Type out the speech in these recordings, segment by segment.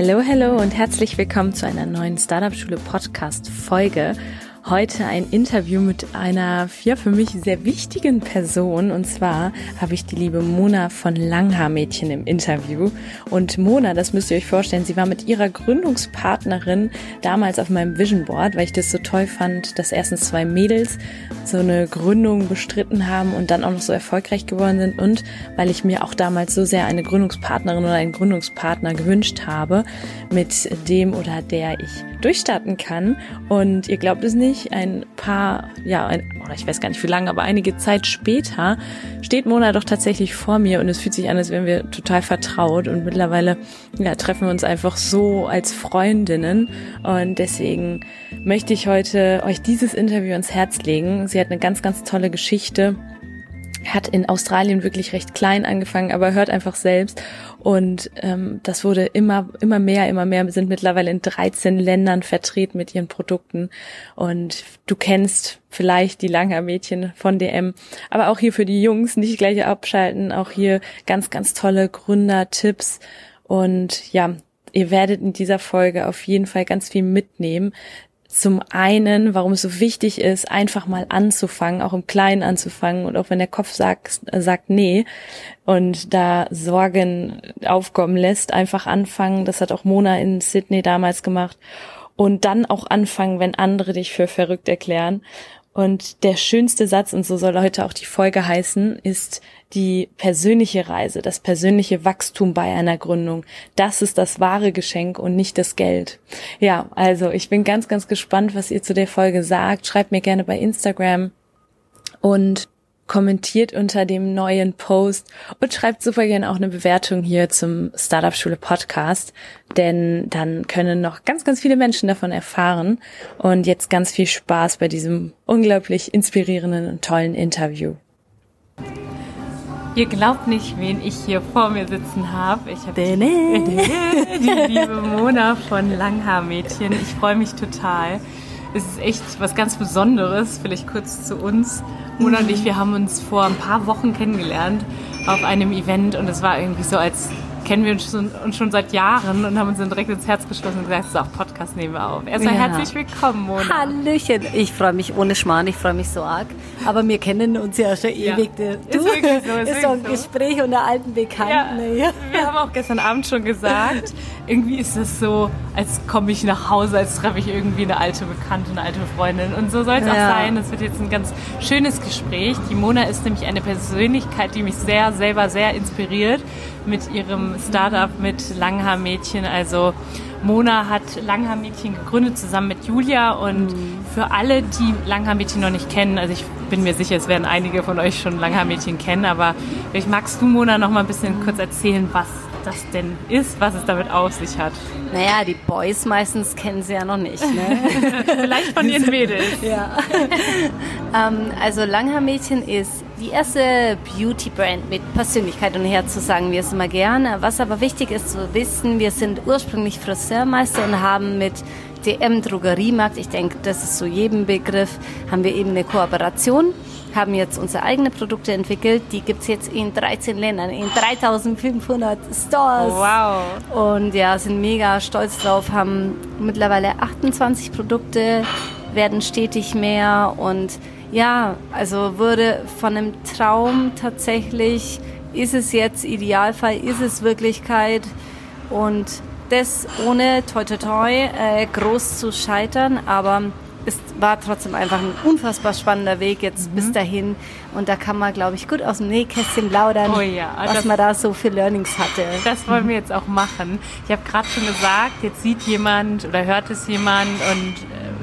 Hallo, hallo und herzlich willkommen zu einer neuen Startup Schule Podcast Folge. Heute ein Interview mit einer ja, für mich sehr wichtigen Person. Und zwar habe ich die liebe Mona von Langhaar-Mädchen im Interview. Und Mona, das müsst ihr euch vorstellen, sie war mit ihrer Gründungspartnerin damals auf meinem Vision Board, weil ich das so toll fand, dass erstens zwei Mädels so eine Gründung bestritten haben und dann auch noch so erfolgreich geworden sind. Und weil ich mir auch damals so sehr eine Gründungspartnerin oder einen Gründungspartner gewünscht habe, mit dem oder der ich durchstarten kann. Und ihr glaubt es nicht, ich ein paar, ja, ein, oder ich weiß gar nicht wie lange, aber einige Zeit später steht Mona doch tatsächlich vor mir und es fühlt sich an, als wären wir total vertraut und mittlerweile ja, treffen wir uns einfach so als Freundinnen und deswegen möchte ich heute euch dieses Interview ans Herz legen. Sie hat eine ganz, ganz tolle Geschichte hat in Australien wirklich recht klein angefangen, aber hört einfach selbst. Und ähm, das wurde immer, immer mehr, immer mehr, wir sind mittlerweile in 13 Ländern vertreten mit ihren Produkten. Und du kennst vielleicht die Langer-Mädchen von DM, aber auch hier für die Jungs nicht gleich abschalten, auch hier ganz, ganz tolle Gründertipps. Und ja, ihr werdet in dieser Folge auf jeden Fall ganz viel mitnehmen. Zum einen, warum es so wichtig ist, einfach mal anzufangen, auch im Kleinen anzufangen und auch wenn der Kopf sagt, sagt nee und da Sorgen aufkommen lässt, einfach anfangen. Das hat auch Mona in Sydney damals gemacht. Und dann auch anfangen, wenn andere dich für verrückt erklären. Und der schönste Satz, und so soll heute auch die Folge heißen, ist die persönliche Reise, das persönliche Wachstum bei einer Gründung. Das ist das wahre Geschenk und nicht das Geld. Ja, also ich bin ganz, ganz gespannt, was ihr zu der Folge sagt. Schreibt mir gerne bei Instagram und kommentiert unter dem neuen Post und schreibt super gerne auch eine Bewertung hier zum Startup Schule Podcast, denn dann können noch ganz, ganz viele Menschen davon erfahren und jetzt ganz viel Spaß bei diesem unglaublich inspirierenden und tollen Interview. Ihr glaubt nicht, wen ich hier vor mir sitzen habe. Ich habe die, die liebe Mona von Langhaar-Mädchen. Ich freue mich total. Es ist echt was ganz Besonderes. Vielleicht kurz zu uns. Mona und ich, wir haben uns vor ein paar Wochen kennengelernt auf einem Event und es war irgendwie so, als kennen wir uns schon, uns schon seit Jahren und haben uns dann direkt ins Herz geschlossen und gesagt, so, Podcast nehmen wir auf. Erstmal ja. herzlich willkommen, Mona. Hallöchen. Ich freue mich ohne Schmarrn, ich freue mich so arg. Aber wir kennen uns ja schon ja. ewig. Du, ist so. Ist, ist so ein so. Gespräch unter alten Bekannten. Ja. Wir haben auch gestern Abend schon gesagt, irgendwie ist es so, als komme ich nach Hause, als treffe ich irgendwie eine alte Bekannte, eine alte Freundin. Und so soll es auch sein. Es wird jetzt ein ganz schönes Gespräch. Die Mona ist nämlich eine Persönlichkeit, die mich sehr, selber sehr inspiriert mit ihrem Startup mit Langhaar-Mädchen. Also Mona hat Langhaar-Mädchen gegründet zusammen mit Julia und mhm. für alle, die Langhaar-Mädchen noch nicht kennen, also ich bin mir sicher, es werden einige von euch schon Langhaar-Mädchen kennen, aber vielleicht magst du, Mona, noch mal ein bisschen kurz erzählen, was das denn ist, was es damit auf sich hat. Naja, die Boys meistens kennen sie ja noch nicht. Ne? Vielleicht von ihren Mädels. ja. ähm, also Langhaar-Mädchen ist die erste Beauty-Brand mit Persönlichkeit und Herz, so sagen wir es immer gerne. Was aber wichtig ist zu wissen, wir sind ursprünglich Friseurmeister und haben mit DM Drogeriemarkt, ich denke, das ist so jedem Begriff, haben wir eben eine Kooperation, haben jetzt unsere eigenen Produkte entwickelt. Die gibt es jetzt in 13 Ländern, in 3500 Stores. Wow. Und ja, sind mega stolz drauf, haben mittlerweile 28 Produkte, werden stetig mehr und ja, also wurde von einem Traum tatsächlich, ist es jetzt Idealfall, ist es Wirklichkeit und das ohne toi toi toi äh, groß zu scheitern, aber es war trotzdem einfach ein unfassbar spannender Weg jetzt mhm. bis dahin und da kann man, glaube ich, gut aus dem Nähkästchen plaudern, oh ja, was man da so für Learnings hatte. Das wollen wir jetzt auch machen. Ich habe gerade schon gesagt, jetzt sieht jemand oder hört es jemand und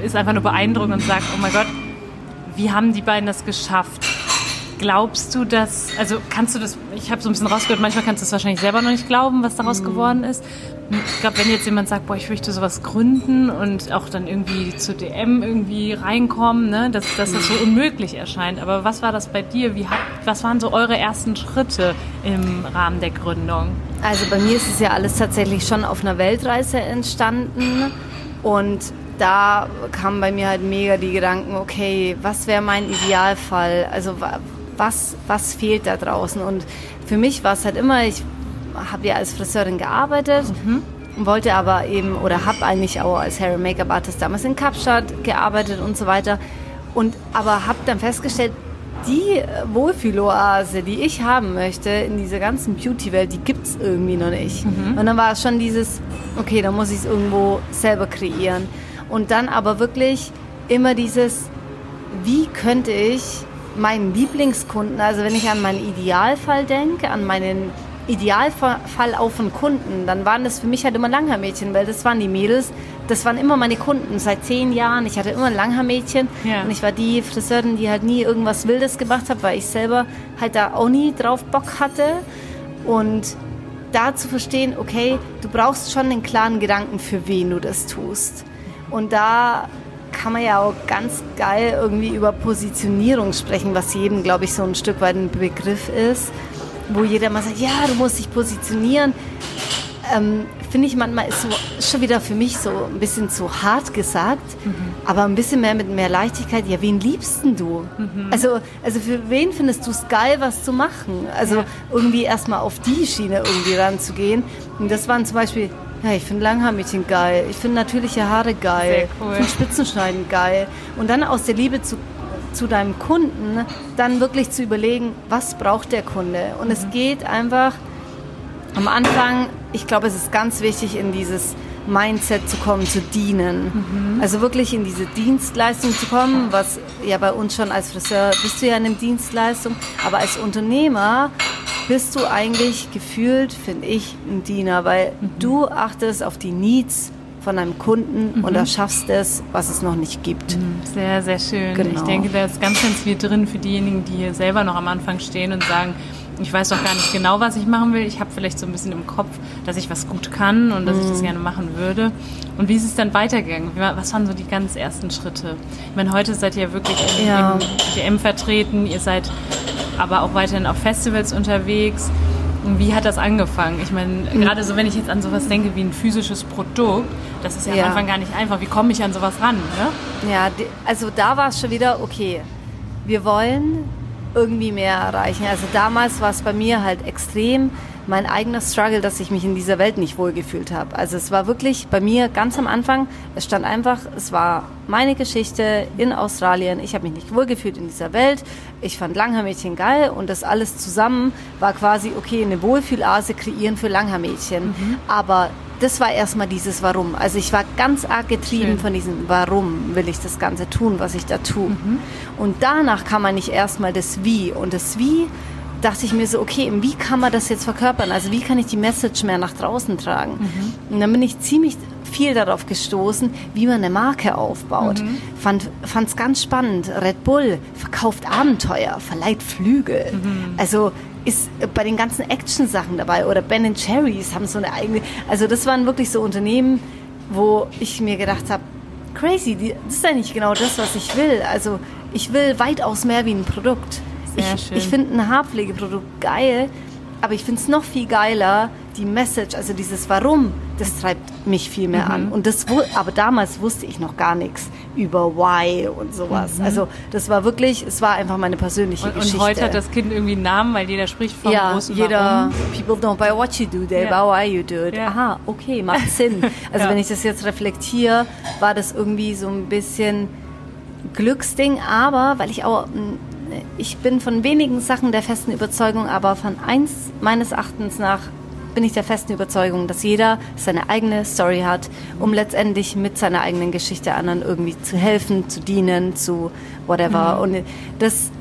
äh, ist einfach nur beeindruckt und sagt, oh mein Gott, wie haben die beiden das geschafft? Glaubst du, dass, also kannst du das, ich habe so ein bisschen rausgehört, manchmal kannst du es wahrscheinlich selber noch nicht glauben, was daraus mhm. geworden ist. Ich glaube, wenn jetzt jemand sagt, boah, ich möchte sowas gründen und auch dann irgendwie zu DM irgendwie reinkommen, ne, dass, dass das so mhm. unmöglich erscheint. Aber was war das bei dir? Wie hat, was waren so eure ersten Schritte im Rahmen der Gründung? Also bei mir ist es ja alles tatsächlich schon auf einer Weltreise entstanden und da kamen bei mir halt mega die Gedanken, okay, was wäre mein Idealfall? Also was, was fehlt da draußen? Und für mich war es halt immer, ich habe ja als Friseurin gearbeitet. Mhm. Wollte aber eben, oder habe eigentlich auch als Hair Make-up Artist damals in Kapstadt gearbeitet und so weiter. Und aber habe dann festgestellt, die Wohlfühloase, die ich haben möchte in dieser ganzen Beauty-Welt, die gibt es irgendwie noch nicht. Mhm. Und dann war es schon dieses, okay, dann muss ich es irgendwo selber kreieren. Und dann aber wirklich immer dieses, wie könnte ich meinen Lieblingskunden, also wenn ich an meinen Idealfall denke, an meinen Idealfall auf einen Kunden, dann waren das für mich halt immer Langhaarmädchen, weil das waren die Mädels, das waren immer meine Kunden seit zehn Jahren. Ich hatte immer ein Langhaarmädchen ja. und ich war die Friseurin, die halt nie irgendwas Wildes gemacht hat, weil ich selber halt da auch nie drauf Bock hatte. Und da zu verstehen, okay, du brauchst schon einen klaren Gedanken, für wen du das tust. Und da kann man ja auch ganz geil irgendwie über Positionierung sprechen, was jedem, glaube ich, so ein Stück weit ein Begriff ist, wo jeder mal sagt, ja, du musst dich positionieren. Ähm, Finde ich manchmal ist so schon wieder für mich so ein bisschen zu hart gesagt, mhm. aber ein bisschen mehr mit mehr Leichtigkeit. Ja, wen liebst denn du? Mhm. Also, also für wen findest du es geil, was zu machen? Also ja. irgendwie erstmal auf die Schiene irgendwie ranzugehen. Und das waren zum Beispiel ja, ich finde Langhaarmädchen geil. Ich finde natürliche Haare geil. Sehr cool. Ich finde Spitzenschneiden geil. Und dann aus der Liebe zu, zu deinem Kunden dann wirklich zu überlegen, was braucht der Kunde. Und mhm. es geht einfach am Anfang, ich glaube, es ist ganz wichtig, in dieses Mindset zu kommen, zu dienen. Mhm. Also wirklich in diese Dienstleistung zu kommen, was ja bei uns schon als Friseur bist du ja in einer Dienstleistung, aber als Unternehmer bist du eigentlich gefühlt, finde ich, ein Diener, weil mhm. du achtest auf die Needs von einem Kunden mhm. und erschaffst es, was es noch nicht gibt. Mhm. Sehr, sehr schön. Genau. Ich denke, da ist ganz, ganz viel drin für diejenigen, die hier selber noch am Anfang stehen und sagen, ich weiß doch gar nicht genau, was ich machen will. Ich habe vielleicht so ein bisschen im Kopf, dass ich was gut kann und dass ich das mhm. gerne machen würde. Und wie ist es dann weitergegangen? Was waren so die ganz ersten Schritte? Ich meine, heute seid ihr wirklich ja. im DM vertreten. Ihr seid aber auch weiterhin auf Festivals unterwegs. Wie hat das angefangen? Ich meine, mhm. gerade so, wenn ich jetzt an sowas denke wie ein physisches Produkt, das ist ja, ja. am Anfang gar nicht einfach. Wie komme ich an sowas ran? Ne? Ja, also da war es schon wieder, okay, wir wollen irgendwie mehr erreichen. Also damals war es bei mir halt extrem mein eigener Struggle, dass ich mich in dieser Welt nicht wohlgefühlt habe. Also es war wirklich bei mir ganz am Anfang, es stand einfach, es war meine Geschichte in Australien. Ich habe mich nicht wohlgefühlt in dieser Welt. Ich fand Langhaarmädchen geil und das alles zusammen war quasi, okay, eine Wohlfühlase kreieren für Langhaarmädchen. Mhm. Aber das war erstmal dieses Warum. Also ich war ganz arg getrieben Schön. von diesem Warum will ich das Ganze tun, was ich da tue. Mhm. Und danach kann man nicht erstmal das Wie. Und das Wie dachte ich mir so, okay, wie kann man das jetzt verkörpern? Also wie kann ich die Message mehr nach draußen tragen? Mhm. Und dann bin ich ziemlich viel darauf gestoßen, wie man eine Marke aufbaut. Mhm. Fand es ganz spannend. Red Bull verkauft Abenteuer, verleiht Flügel. Mhm. Also ist bei den ganzen Action-Sachen dabei oder Ben Cherries haben so eine eigene. Also das waren wirklich so Unternehmen, wo ich mir gedacht habe, crazy, das ist eigentlich genau das, was ich will. Also ich will weitaus mehr wie ein Produkt. Sehr ich, ich finde ein Haarpflegeprodukt geil, aber ich finde es noch viel geiler, die Message, also dieses Warum, das treibt mich viel mehr mhm. an. Und das, aber damals wusste ich noch gar nichts über Why und sowas. Mhm. Also das war wirklich, es war einfach meine persönliche und, Geschichte. Und heute hat das Kind irgendwie einen Namen, weil jeder spricht vom ja, großen jeder, Warum. People don't buy what you do, they ja. buy why you do it. Ja. Aha, okay, macht Sinn. Also ja. wenn ich das jetzt reflektiere, war das irgendwie so ein bisschen Glücksding, aber weil ich auch ich bin von wenigen Sachen der festen Überzeugung, aber von eins meines Erachtens nach bin ich der festen Überzeugung, dass jeder seine eigene Story hat, um letztendlich mit seiner eigenen Geschichte anderen irgendwie zu helfen, zu dienen, zu whatever. Mhm. Und das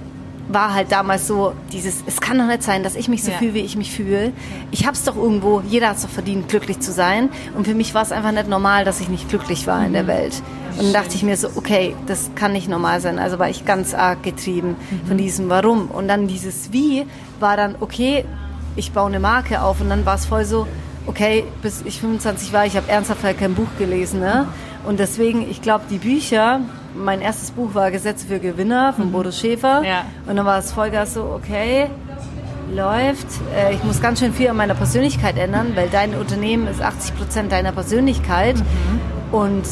war halt damals so dieses, es kann doch nicht sein, dass ich mich so ja. fühle, wie ich mich fühle. Ich habe es doch irgendwo, jeder hat es doch verdient, glücklich zu sein. Und für mich war es einfach nicht normal, dass ich nicht glücklich war in der mhm. Welt. Und dann dachte ich mir so, okay, das kann nicht normal sein. Also war ich ganz arg getrieben mhm. von diesem Warum. Und dann dieses Wie war dann, okay, ich baue eine Marke auf. Und dann war es voll so, okay, bis ich 25 war, ich habe ernsthaft halt kein Buch gelesen. Ne? Und deswegen, ich glaube, die Bücher, mein erstes Buch war Gesetze für Gewinner von mhm. Bodo Schäfer. Ja. Und dann war es Vollgas so, okay, läuft. Äh, ich muss ganz schön viel an meiner Persönlichkeit ändern, weil dein Unternehmen ist 80 Prozent deiner Persönlichkeit. Mhm. Und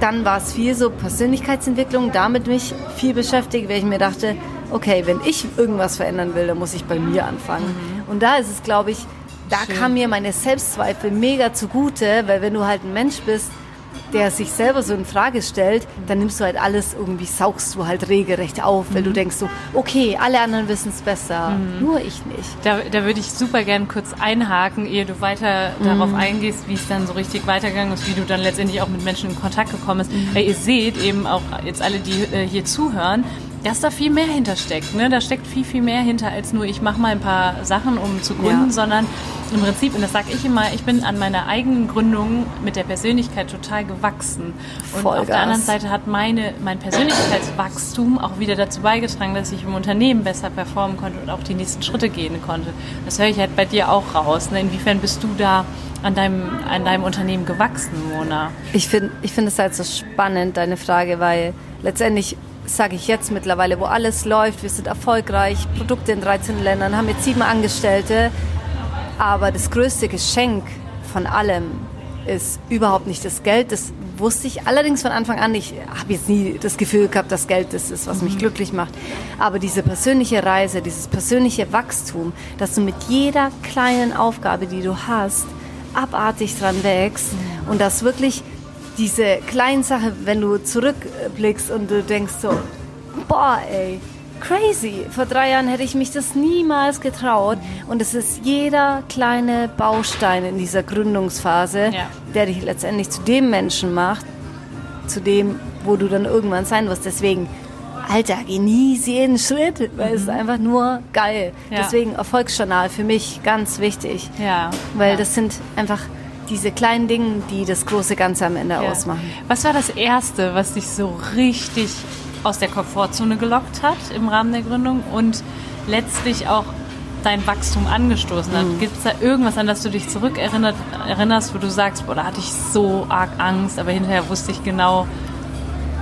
dann war es viel so Persönlichkeitsentwicklung, damit mich viel beschäftigt, weil ich mir dachte, okay, wenn ich irgendwas verändern will, dann muss ich bei mir anfangen. Mhm. Und da ist es, glaube ich, da Schön. kam mir meine Selbstzweifel mega zugute, weil wenn du halt ein Mensch bist, der sich selber so in Frage stellt, dann nimmst du halt alles irgendwie, saugst du halt regelrecht auf, weil mhm. du denkst so, okay, alle anderen wissen es besser, mhm. nur ich nicht. Da, da würde ich super gern kurz einhaken, ehe du weiter mhm. darauf eingehst, wie es dann so richtig weitergegangen ist, wie du dann letztendlich auch mit Menschen in Kontakt gekommen bist. Mhm. Weil ihr seht eben auch jetzt alle, die äh, hier zuhören, dass da viel mehr hintersteckt. Ne? Da steckt viel, viel mehr hinter als nur, ich mache mal ein paar Sachen, um zu gründen, ja. sondern im Prinzip, und das sage ich immer, ich bin an meiner eigenen Gründung mit der Persönlichkeit total gewachsen. Und Vollgas. auf der anderen Seite hat meine, mein Persönlichkeitswachstum auch wieder dazu beigetragen, dass ich im Unternehmen besser performen konnte und auch die nächsten Schritte gehen konnte. Das höre ich halt bei dir auch raus. Ne? Inwiefern bist du da an deinem, an deinem Unternehmen gewachsen, Mona? Ich finde ich find es halt so spannend, deine Frage, weil letztendlich sage ich jetzt mittlerweile, wo alles läuft, wir sind erfolgreich, Produkte in 13 Ländern, haben jetzt sieben Angestellte, aber das größte Geschenk von allem ist überhaupt nicht das Geld. Das wusste ich allerdings von Anfang an. Ich habe jetzt nie das Gefühl gehabt, dass Geld das ist, was mich mhm. glücklich macht. Aber diese persönliche Reise, dieses persönliche Wachstum, dass du mit jeder kleinen Aufgabe, die du hast, abartig dran wächst mhm. und das wirklich diese kleinen Sachen, wenn du zurückblickst und du denkst so, boah, ey, crazy. Vor drei Jahren hätte ich mich das niemals getraut. Und es ist jeder kleine Baustein in dieser Gründungsphase, ja. der dich letztendlich zu dem Menschen macht, zu dem, wo du dann irgendwann sein wirst. Deswegen, Alter, genieße jeden Schritt, weil mhm. es ist einfach nur geil. Ja. Deswegen Erfolgsjournal für mich ganz wichtig. Ja. Weil das sind einfach diese kleinen Dinge, die das große Ganze am Ende ja. ausmachen. Was war das Erste, was dich so richtig aus der Komfortzone gelockt hat im Rahmen der Gründung und letztlich auch dein Wachstum angestoßen hat? Mhm. Gibt es da irgendwas, an das du dich zurückerinnerst, wo du sagst, boah, da hatte ich so arg Angst, aber hinterher wusste ich genau,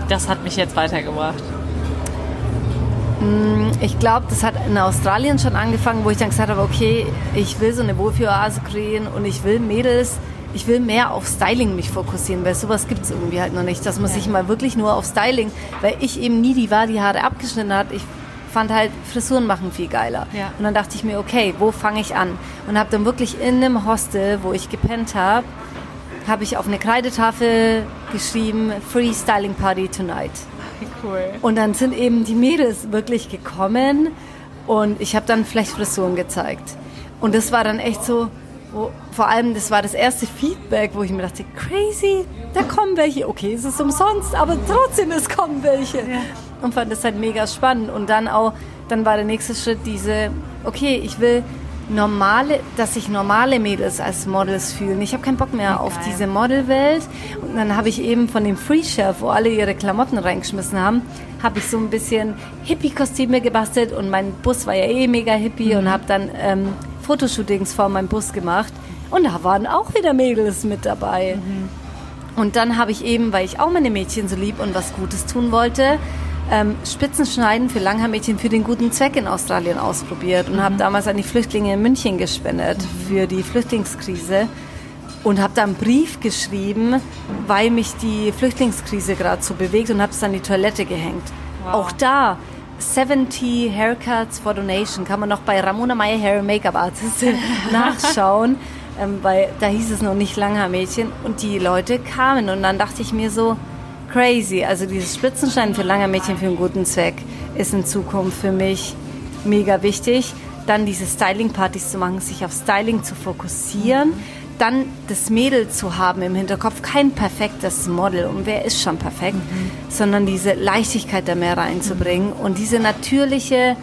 das hat mich jetzt weitergebracht? Mm, ich glaube, das hat in Australien schon angefangen, wo ich dann gesagt habe, okay, ich will so eine Wohlfühloase kreieren und ich will Mädels ich will mehr auf Styling mich fokussieren, weil sowas gibt es irgendwie halt noch nicht, dass man ja. sich mal wirklich nur auf Styling, weil ich eben nie die war, die Haare abgeschnitten hat. Ich fand halt Frisuren machen viel geiler. Ja. Und dann dachte ich mir, okay, wo fange ich an? Und habe dann wirklich in einem Hostel, wo ich gepennt habe, habe ich auf eine Kreidetafel geschrieben, Free Styling Party Tonight. Cool. Und dann sind eben die Mädels wirklich gekommen und ich habe dann vielleicht Frisuren gezeigt. Und das war dann echt so, wo, vor allem, das war das erste Feedback, wo ich mir dachte, crazy, da kommen welche. Okay, es ist umsonst, aber trotzdem, es kommen welche. Ja. Und fand das halt mega spannend. Und dann auch, dann war der nächste Schritt diese, okay, ich will normale, dass sich normale Mädels als Models fühlen. Ich habe keinen Bock mehr okay. auf diese Modelwelt. Und dann habe ich eben von dem Free Shelf, wo alle ihre Klamotten reingeschmissen haben, habe ich so ein bisschen Hippie-Kostüme gebastelt und mein Bus war ja eh mega hippie mhm. und habe dann ähm, Fotoshootings vor meinem Bus gemacht und da waren auch wieder Mädels mit dabei. Mhm. Und dann habe ich eben, weil ich auch meine Mädchen so lieb und was Gutes tun wollte, ähm, Spitzenschneiden für Langhaarmädchen für den guten Zweck in Australien ausprobiert und mhm. habe damals an die Flüchtlinge in München gespendet mhm. für die Flüchtlingskrise und habe da einen Brief geschrieben, weil mich die Flüchtlingskrise gerade so bewegt und habe es an die Toilette gehängt. Wow. Auch da 70 Haircuts for Donation. Kann man noch bei Ramona Meyer Hair Make-up Artist nachschauen, ähm, weil da hieß es noch nicht Langhaar-Mädchen und die Leute kamen. Und dann dachte ich mir so, crazy, also dieses Spitzenstein für Langhaar-Mädchen für einen guten Zweck ist in Zukunft für mich mega wichtig. Dann diese Styling-Partys zu machen, sich auf Styling zu fokussieren, dann das Mädel zu haben im Hinterkopf, kein perfektes Model und wer ist schon perfekt, mhm. sondern diese Leichtigkeit da mehr reinzubringen mhm. und diese natürliche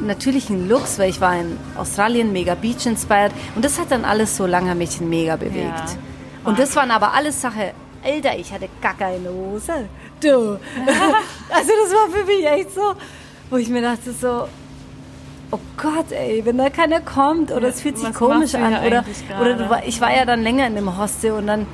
natürlichen Looks, weil ich war in Australien mega Beach inspired und das hat dann alles so langer Mädchen mega bewegt. Ja. Und das waren aber alles Sache, Alter, ich hatte gar keine Hose. Du. also das war für mich echt so, wo ich mir dachte so, oh Gott, ey, wenn da keiner kommt oder ja, es fühlt sich komisch an oder, oder ich war ja dann länger in dem Hostel und dann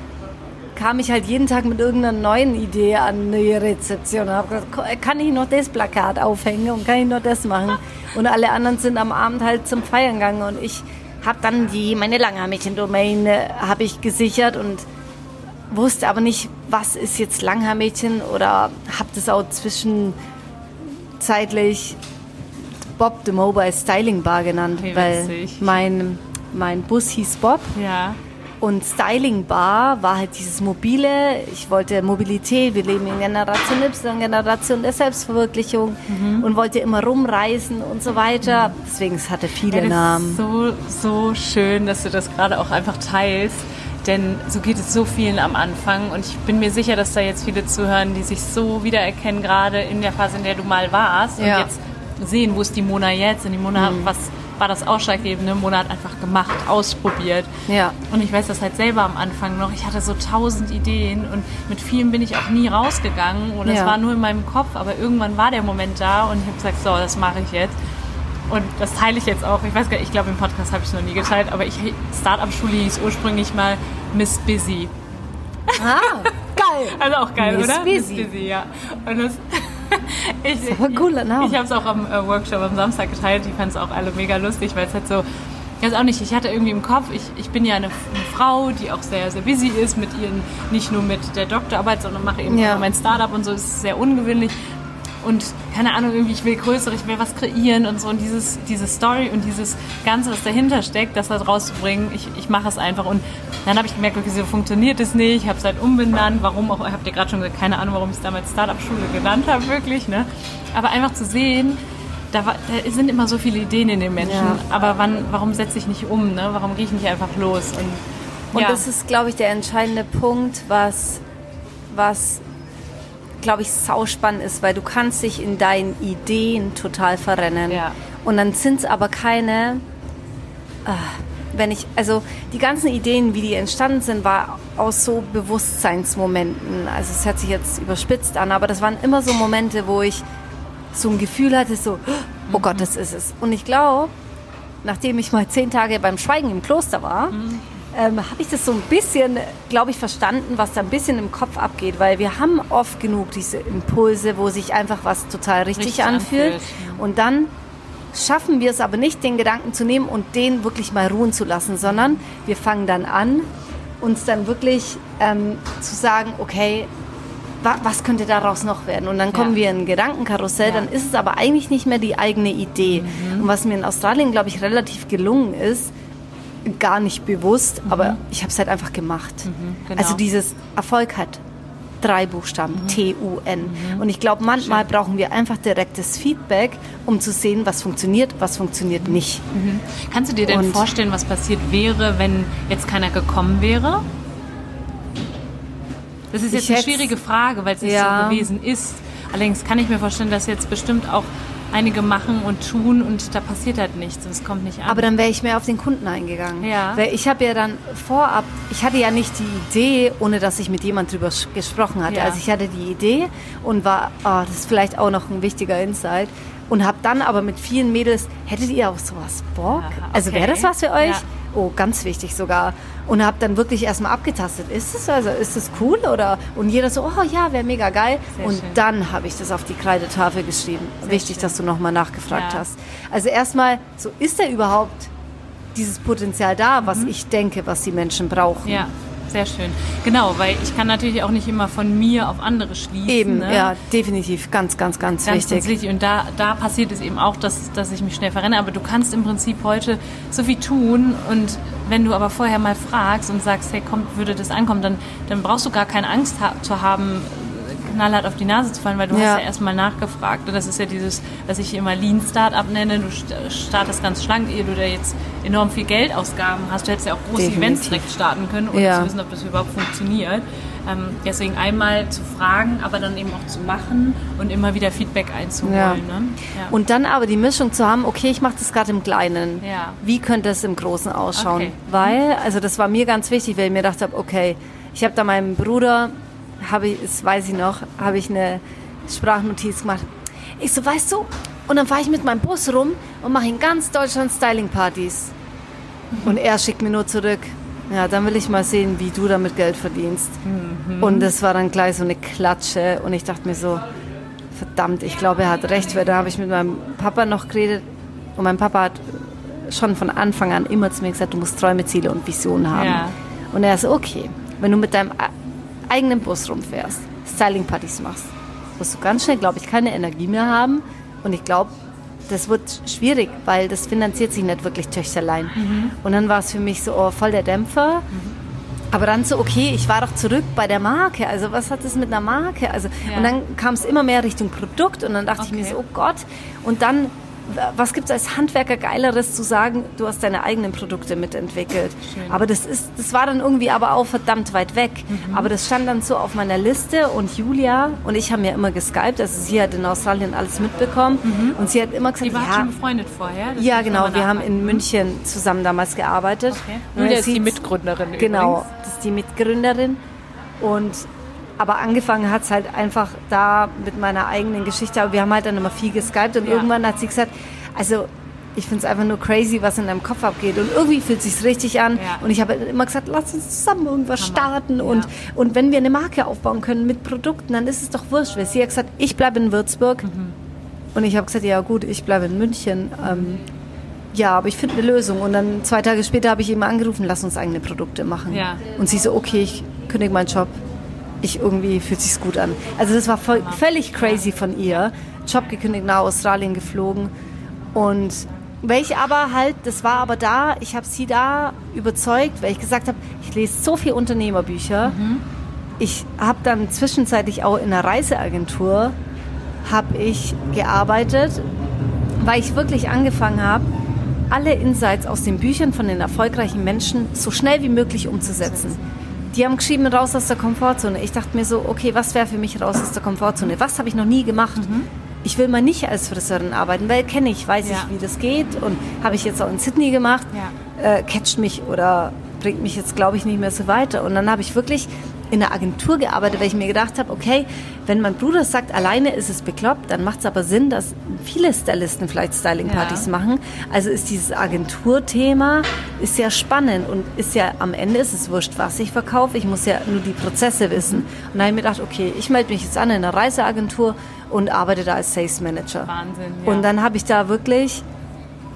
kam ich halt jeden Tag mit irgendeiner neuen Idee an die Rezeption und habe gesagt, kann ich noch das Plakat aufhängen und kann ich noch das machen? Und alle anderen sind am Abend halt zum Feiern gegangen und ich habe dann die, meine Langhaarmädchen-Domain habe ich gesichert und wusste aber nicht, was ist jetzt Langhaarmädchen oder habe das auch zwischenzeitlich Bob the Mobile Styling Bar genannt, Wie weil mein, mein Bus hieß Bob. Ja. Und Styling Bar war halt dieses mobile, ich wollte Mobilität, wir leben in Generation Y, Generation der Selbstverwirklichung mhm. und wollte immer rumreisen und so weiter. Deswegen es hatte viele ja, Namen. so, so schön, dass du das gerade auch einfach teilst. Denn so geht es so vielen am Anfang und ich bin mir sicher, dass da jetzt viele zuhören, die sich so wiedererkennen, gerade in der Phase, in der du mal warst ja. und jetzt sehen, wo ist die Mona jetzt und die Mona, mhm. was war das Ausschlaggebende. Mona hat einfach gemacht, ausprobiert. Ja. Und ich weiß das halt selber am Anfang noch. Ich hatte so tausend Ideen und mit vielen bin ich auch nie rausgegangen und es ja. war nur in meinem Kopf. Aber irgendwann war der Moment da und ich habe gesagt, so, das mache ich jetzt. Und das teile ich jetzt auch. Ich weiß gar nicht, ich glaube im Podcast habe ich es noch nie geteilt, aber ich Startup-Schule hieß ursprünglich mal Miss Busy. Ah, geil. Also auch geil, Miss oder? Busy. Miss Busy, ja. Und das ich, das ein cooler Name. Ich, ich habe es auch am äh, Workshop am Samstag geteilt. Die fanden es auch alle mega lustig, weil es halt so ich weiß auch nicht, ich hatte irgendwie im Kopf, ich, ich bin ja eine, eine, Frau, die auch sehr, sehr busy ist mit ihren, nicht nur mit der Doktorarbeit, sondern mache eben ja. auch mein Startup und so, ist sehr ungewöhnlich und keine Ahnung, irgendwie, ich will größer, ich will was kreieren und so. Und dieses, diese Story und dieses Ganze, was dahinter steckt, das halt rauszubringen, ich, ich mache es einfach. Und dann habe ich gemerkt, okay, so funktioniert es nicht. Ich habe es halt umbenannt. Warum auch, habt ihr gerade schon gesagt, keine Ahnung, warum ich es damals Startup-Schule genannt habe, wirklich. Ne? Aber einfach zu sehen, da, war, da, sind immer so viele Ideen in den Menschen. Ja. Aber wann, warum setze ich nicht um? Ne? Warum gehe ich nicht einfach los? Und, und ja. das ist, glaube ich, der entscheidende Punkt, was, was glaube ich, sauspannend ist, weil du kannst dich in deinen Ideen total verrennen. Ja. Und dann sind es aber keine, äh, wenn ich, also die ganzen Ideen, wie die entstanden sind, war aus so Bewusstseinsmomenten. Also es hört sich jetzt überspitzt an, aber das waren immer so Momente, wo ich so ein Gefühl hatte, so, oh mhm. Gott, das ist es. Und ich glaube, nachdem ich mal zehn Tage beim Schweigen im Kloster war, mhm ähm, habe ich das so ein bisschen, glaube ich, verstanden, was da ein bisschen im Kopf abgeht, weil wir haben oft genug diese Impulse, wo sich einfach was total richtig, richtig anfühlt. anfühlt. Und dann schaffen wir es aber nicht, den Gedanken zu nehmen und den wirklich mal ruhen zu lassen, sondern wir fangen dann an, uns dann wirklich ähm, zu sagen, okay, wa was könnte daraus noch werden? Und dann kommen ja. wir in ein Gedankenkarussell, ja. dann ist es aber eigentlich nicht mehr die eigene Idee. Mhm. Und was mir in Australien, glaube ich, relativ gelungen ist, gar nicht bewusst, mhm. aber ich habe es halt einfach gemacht. Mhm, genau. Also dieses Erfolg hat drei Buchstaben, mhm. T-U-N. Mhm. Und ich glaube, manchmal Schön. brauchen wir einfach direktes Feedback, um zu sehen, was funktioniert, was funktioniert nicht. Mhm. Kannst du dir denn Und vorstellen, was passiert wäre, wenn jetzt keiner gekommen wäre? Das ist jetzt eine schwierige Frage, weil es nicht ja. so gewesen ist. Allerdings kann ich mir vorstellen, dass jetzt bestimmt auch einige machen und tun und da passiert halt nichts und es kommt nicht an. Aber dann wäre ich mehr auf den Kunden eingegangen. Ja. Weil ich habe ja dann vorab, ich hatte ja nicht die Idee, ohne dass ich mit jemand drüber gesprochen hatte. Ja. Also ich hatte die Idee und war, oh, das ist vielleicht auch noch ein wichtiger Insight. Und habe dann aber mit vielen Mädels, hättet ihr auch sowas Bock? Ja, okay. Also wäre das was für euch? Ja. Oh, ganz wichtig sogar. Und habe dann wirklich erstmal abgetastet. Ist es also, ist es cool? Oder, und jeder so, oh ja, wäre mega geil. Sehr und schön. dann habe ich das auf die Kreidetafel geschrieben. Sehr Wichtig, schön. dass du nochmal nachgefragt ja. hast. Also erstmal, so ist da überhaupt dieses Potenzial da, was mhm. ich denke, was die Menschen brauchen. Ja sehr schön. Genau, weil ich kann natürlich auch nicht immer von mir auf andere schließen. Eben, ne? ja, definitiv. Ganz, ganz, ganz, ganz wichtig. Ganz wichtig. Und da, da passiert es eben auch, dass, dass ich mich schnell verrenne. Aber du kannst im Prinzip heute so viel tun und wenn du aber vorher mal fragst und sagst, hey, kommt, würde das ankommen, dann, dann brauchst du gar keine Angst ha zu haben, knallhart auf die Nase zu fallen, weil du ja. hast ja erstmal nachgefragt. Und das ist ja dieses, was ich immer Lean Startup nenne. Du startest ganz schlank, ehe du da jetzt enorm viel Geldausgaben hast. Du hättest ja auch große Definitiv. Events direkt starten können, ohne ja. zu wissen, ob das überhaupt funktioniert. Ähm, deswegen einmal zu fragen, aber dann eben auch zu machen und immer wieder Feedback einzuholen. Ja. Ne? Ja. Und dann aber die Mischung zu haben, okay, ich mache das gerade im Kleinen. Ja. Wie könnte es im Großen ausschauen? Okay. Weil, also das war mir ganz wichtig, weil ich mir gedacht habe, okay, ich habe da meinem Bruder, habe ich, das weiß ich noch, habe ich eine Sprachnotiz gemacht. Ich so, weißt du, und dann fahre ich mit meinem Bus rum und mache in ganz Deutschland Styling-Partys. Mhm. Und er schickt mir nur zurück, ja, dann will ich mal sehen, wie du damit Geld verdienst. Mhm. Und das war dann gleich so eine Klatsche. Und ich dachte mir so, verdammt, ich glaube, er hat recht, weil da habe ich mit meinem Papa noch geredet. Und mein Papa hat schon von Anfang an immer zu mir gesagt, du musst Träume, Ziele und Visionen haben. Ja. Und er ist so, okay, wenn du mit deinem eigenen Bus rumfährst, Styling-Partys machst, wirst du ganz schnell, glaube ich, keine Energie mehr haben. Und ich glaube, das wird schwierig, weil das finanziert sich nicht wirklich Töchterlein. Mhm. Und dann war es für mich so oh, voll der Dämpfer. Mhm. Aber dann so, okay, ich war doch zurück bei der Marke. Also was hat das mit einer Marke? Also, ja. Und dann kam es immer mehr Richtung Produkt und dann dachte okay. ich mir so, oh Gott. Und dann was gibt es als Handwerker Geileres zu sagen, du hast deine eigenen Produkte mitentwickelt. Schön. Aber das ist, das war dann irgendwie aber auch verdammt weit weg. Mhm. Aber das stand dann so auf meiner Liste und Julia und ich haben ja immer geskypt, also sie hat in Australien alles mitbekommen mhm. und sie hat immer gesagt, Die war ja, schon befreundet vorher? Ja, genau, wir haben in München zusammen damals gearbeitet. Okay. Julia ist die Mitgründerin Genau, übrigens. das ist die Mitgründerin und aber angefangen hat es halt einfach da mit meiner eigenen Geschichte. Aber wir haben halt dann immer viel geskypt und ja. irgendwann hat sie gesagt, also ich finde es einfach nur crazy, was in deinem Kopf abgeht. Und irgendwie fühlt es sich richtig an. Ja. Und ich habe immer gesagt, lass uns zusammen irgendwas Hammer. starten. Ja. Und, und wenn wir eine Marke aufbauen können mit Produkten, dann ist es doch wurscht. Weil sie hat gesagt, ich bleibe in Würzburg. Mhm. Und ich habe gesagt, ja gut, ich bleibe in München. Ähm, ja, aber ich finde eine Lösung. Und dann zwei Tage später habe ich immer angerufen, lass uns eigene Produkte machen. Ja. Und sie so, okay, ich kündige meinen Job ich irgendwie fühlt sich gut an. Also das war voll, völlig crazy von ihr. Job gekündigt, nach Australien geflogen und welche aber halt, das war aber da, ich habe sie da überzeugt, weil ich gesagt habe, ich lese so viel Unternehmerbücher. Mhm. Ich habe dann zwischenzeitlich auch in einer Reiseagentur habe ich gearbeitet, weil ich wirklich angefangen habe, alle Insights aus den Büchern von den erfolgreichen Menschen so schnell wie möglich umzusetzen. Die haben geschrieben, raus aus der Komfortzone. Ich dachte mir so, okay, was wäre für mich raus aus der Komfortzone? Was habe ich noch nie gemacht? Mhm. Ich will mal nicht als Friseurin arbeiten, weil kenne ich, weiß ja. ich, wie das geht und habe ich jetzt auch in Sydney gemacht. Ja. Äh, catcht mich oder bringt mich jetzt, glaube ich, nicht mehr so weiter. Und dann habe ich wirklich in einer Agentur gearbeitet, weil ich mir gedacht habe, okay, wenn mein Bruder sagt, alleine ist es bekloppt, dann macht es aber Sinn, dass viele Stylisten vielleicht Styling-Partys ja. machen. Also ist dieses Agenturthema ist ja spannend und ist ja am Ende ist es wurscht, was ich verkaufe. Ich muss ja nur die Prozesse wissen. Und dann habe ich mir gedacht, okay, ich melde mich jetzt an in einer Reiseagentur und arbeite da als Sales Manager. Wahnsinn. Ja. Und dann habe ich da wirklich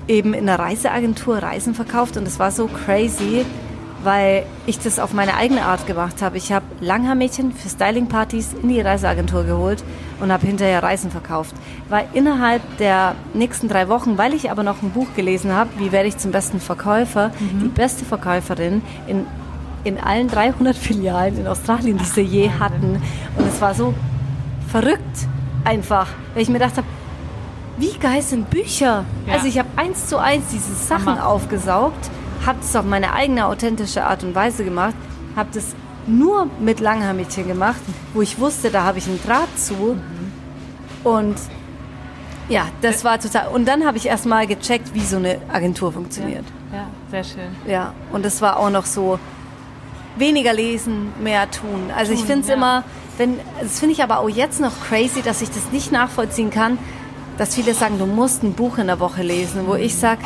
eben in einer Reiseagentur Reisen verkauft und es war so crazy weil ich das auf meine eigene Art gemacht habe. Ich habe Langhaarmädchen für Stylingpartys in die Reiseagentur geholt und habe hinterher Reisen verkauft. War innerhalb der nächsten drei Wochen, weil ich aber noch ein Buch gelesen habe, wie werde ich zum besten Verkäufer, mhm. die beste Verkäuferin in, in allen 300 Filialen in Australien, die sie je hatten. Und es war so verrückt einfach, weil ich mir gedacht habe, wie geil sind Bücher? Ja. Also ich habe eins zu eins diese Sachen Hammer. aufgesaugt habe es auf meine eigene authentische Art und Weise gemacht, habe das nur mit Langhaarmädchen gemacht, wo ich wusste, da habe ich einen Draht zu. Mhm. Und ja, das war total. Und dann habe ich erstmal gecheckt, wie so eine Agentur funktioniert. Ja, ja, sehr schön. Ja, und das war auch noch so weniger lesen, mehr tun. Also tun, ich finde es ja. immer, wenn, das finde ich aber auch jetzt noch crazy, dass ich das nicht nachvollziehen kann, dass viele sagen, du musst ein Buch in der Woche lesen, wo ich sage,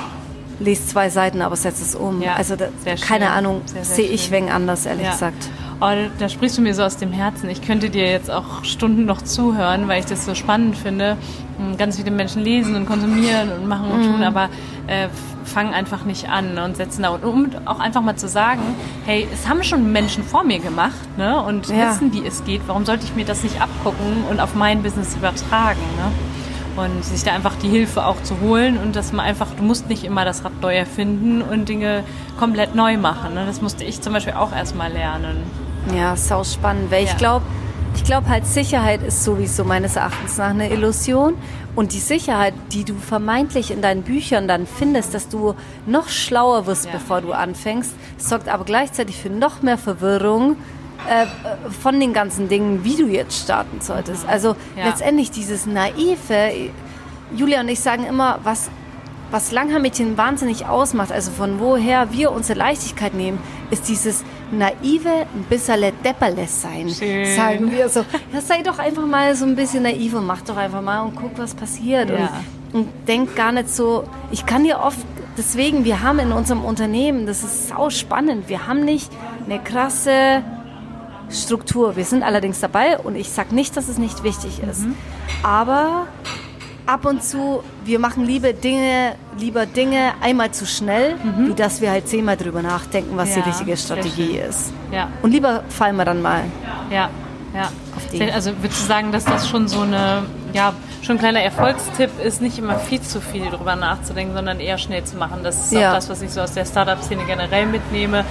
lese zwei Seiten, aber setze es um. Ja, also da, keine Ahnung, sehe ich wegen anders, ehrlich ja. gesagt. Oh, da sprichst du mir so aus dem Herzen. Ich könnte dir jetzt auch Stunden noch zuhören, weil ich das so spannend finde. Hm, ganz viele Menschen lesen und konsumieren und machen und tun, mhm. aber äh, fangen einfach nicht an und setzen da. Und um auch einfach mal zu sagen, hey, es haben schon Menschen vor mir gemacht ne? und ja. wissen, wie es geht. Warum sollte ich mir das nicht abgucken und auf mein Business übertragen? Ne? Und sich da einfach die Hilfe auch zu holen und dass man einfach, du musst nicht immer das Rad neu erfinden und Dinge komplett neu machen. Ne? Das musste ich zum Beispiel auch erstmal lernen. Ja, sau spannend, weil ja. ich glaube, Ich glaube halt, Sicherheit ist sowieso meines Erachtens nach eine Illusion. Und die Sicherheit, die du vermeintlich in deinen Büchern dann findest, dass du noch schlauer wirst, ja. bevor du anfängst, sorgt aber gleichzeitig für noch mehr Verwirrung äh, von den ganzen Dingen, wie du jetzt starten solltest. Also ja. letztendlich dieses naive, Julia und ich sagen immer, was was Langhaar-Mädchen wahnsinnig ausmacht, also von woher wir unsere Leichtigkeit nehmen, ist dieses naive, ein bisschen depperless sein, Schön. sagen wir so. Ja, sei doch einfach mal so ein bisschen naiv und mach doch einfach mal und guck, was passiert. Ja. Und, und denk gar nicht so, ich kann dir oft, deswegen, wir haben in unserem Unternehmen, das ist sau spannend, wir haben nicht eine krasse Struktur. Wir sind allerdings dabei und ich sage nicht, dass es nicht wichtig ist. Mhm. Aber ab und zu, wir machen lieber Dinge, lieber Dinge einmal zu schnell, mhm. wie dass wir halt zehnmal drüber nachdenken, was ja, die richtige Strategie ist. Ja. Und lieber fallen wir dann mal. Ja, ja. Also würdest du sagen, dass das schon so eine, ja, schon ein kleiner Erfolgstipp ist, nicht immer viel zu viel drüber nachzudenken, sondern eher schnell zu machen. Das ist ja. auch das, was ich so aus der Startup-Szene generell mitnehme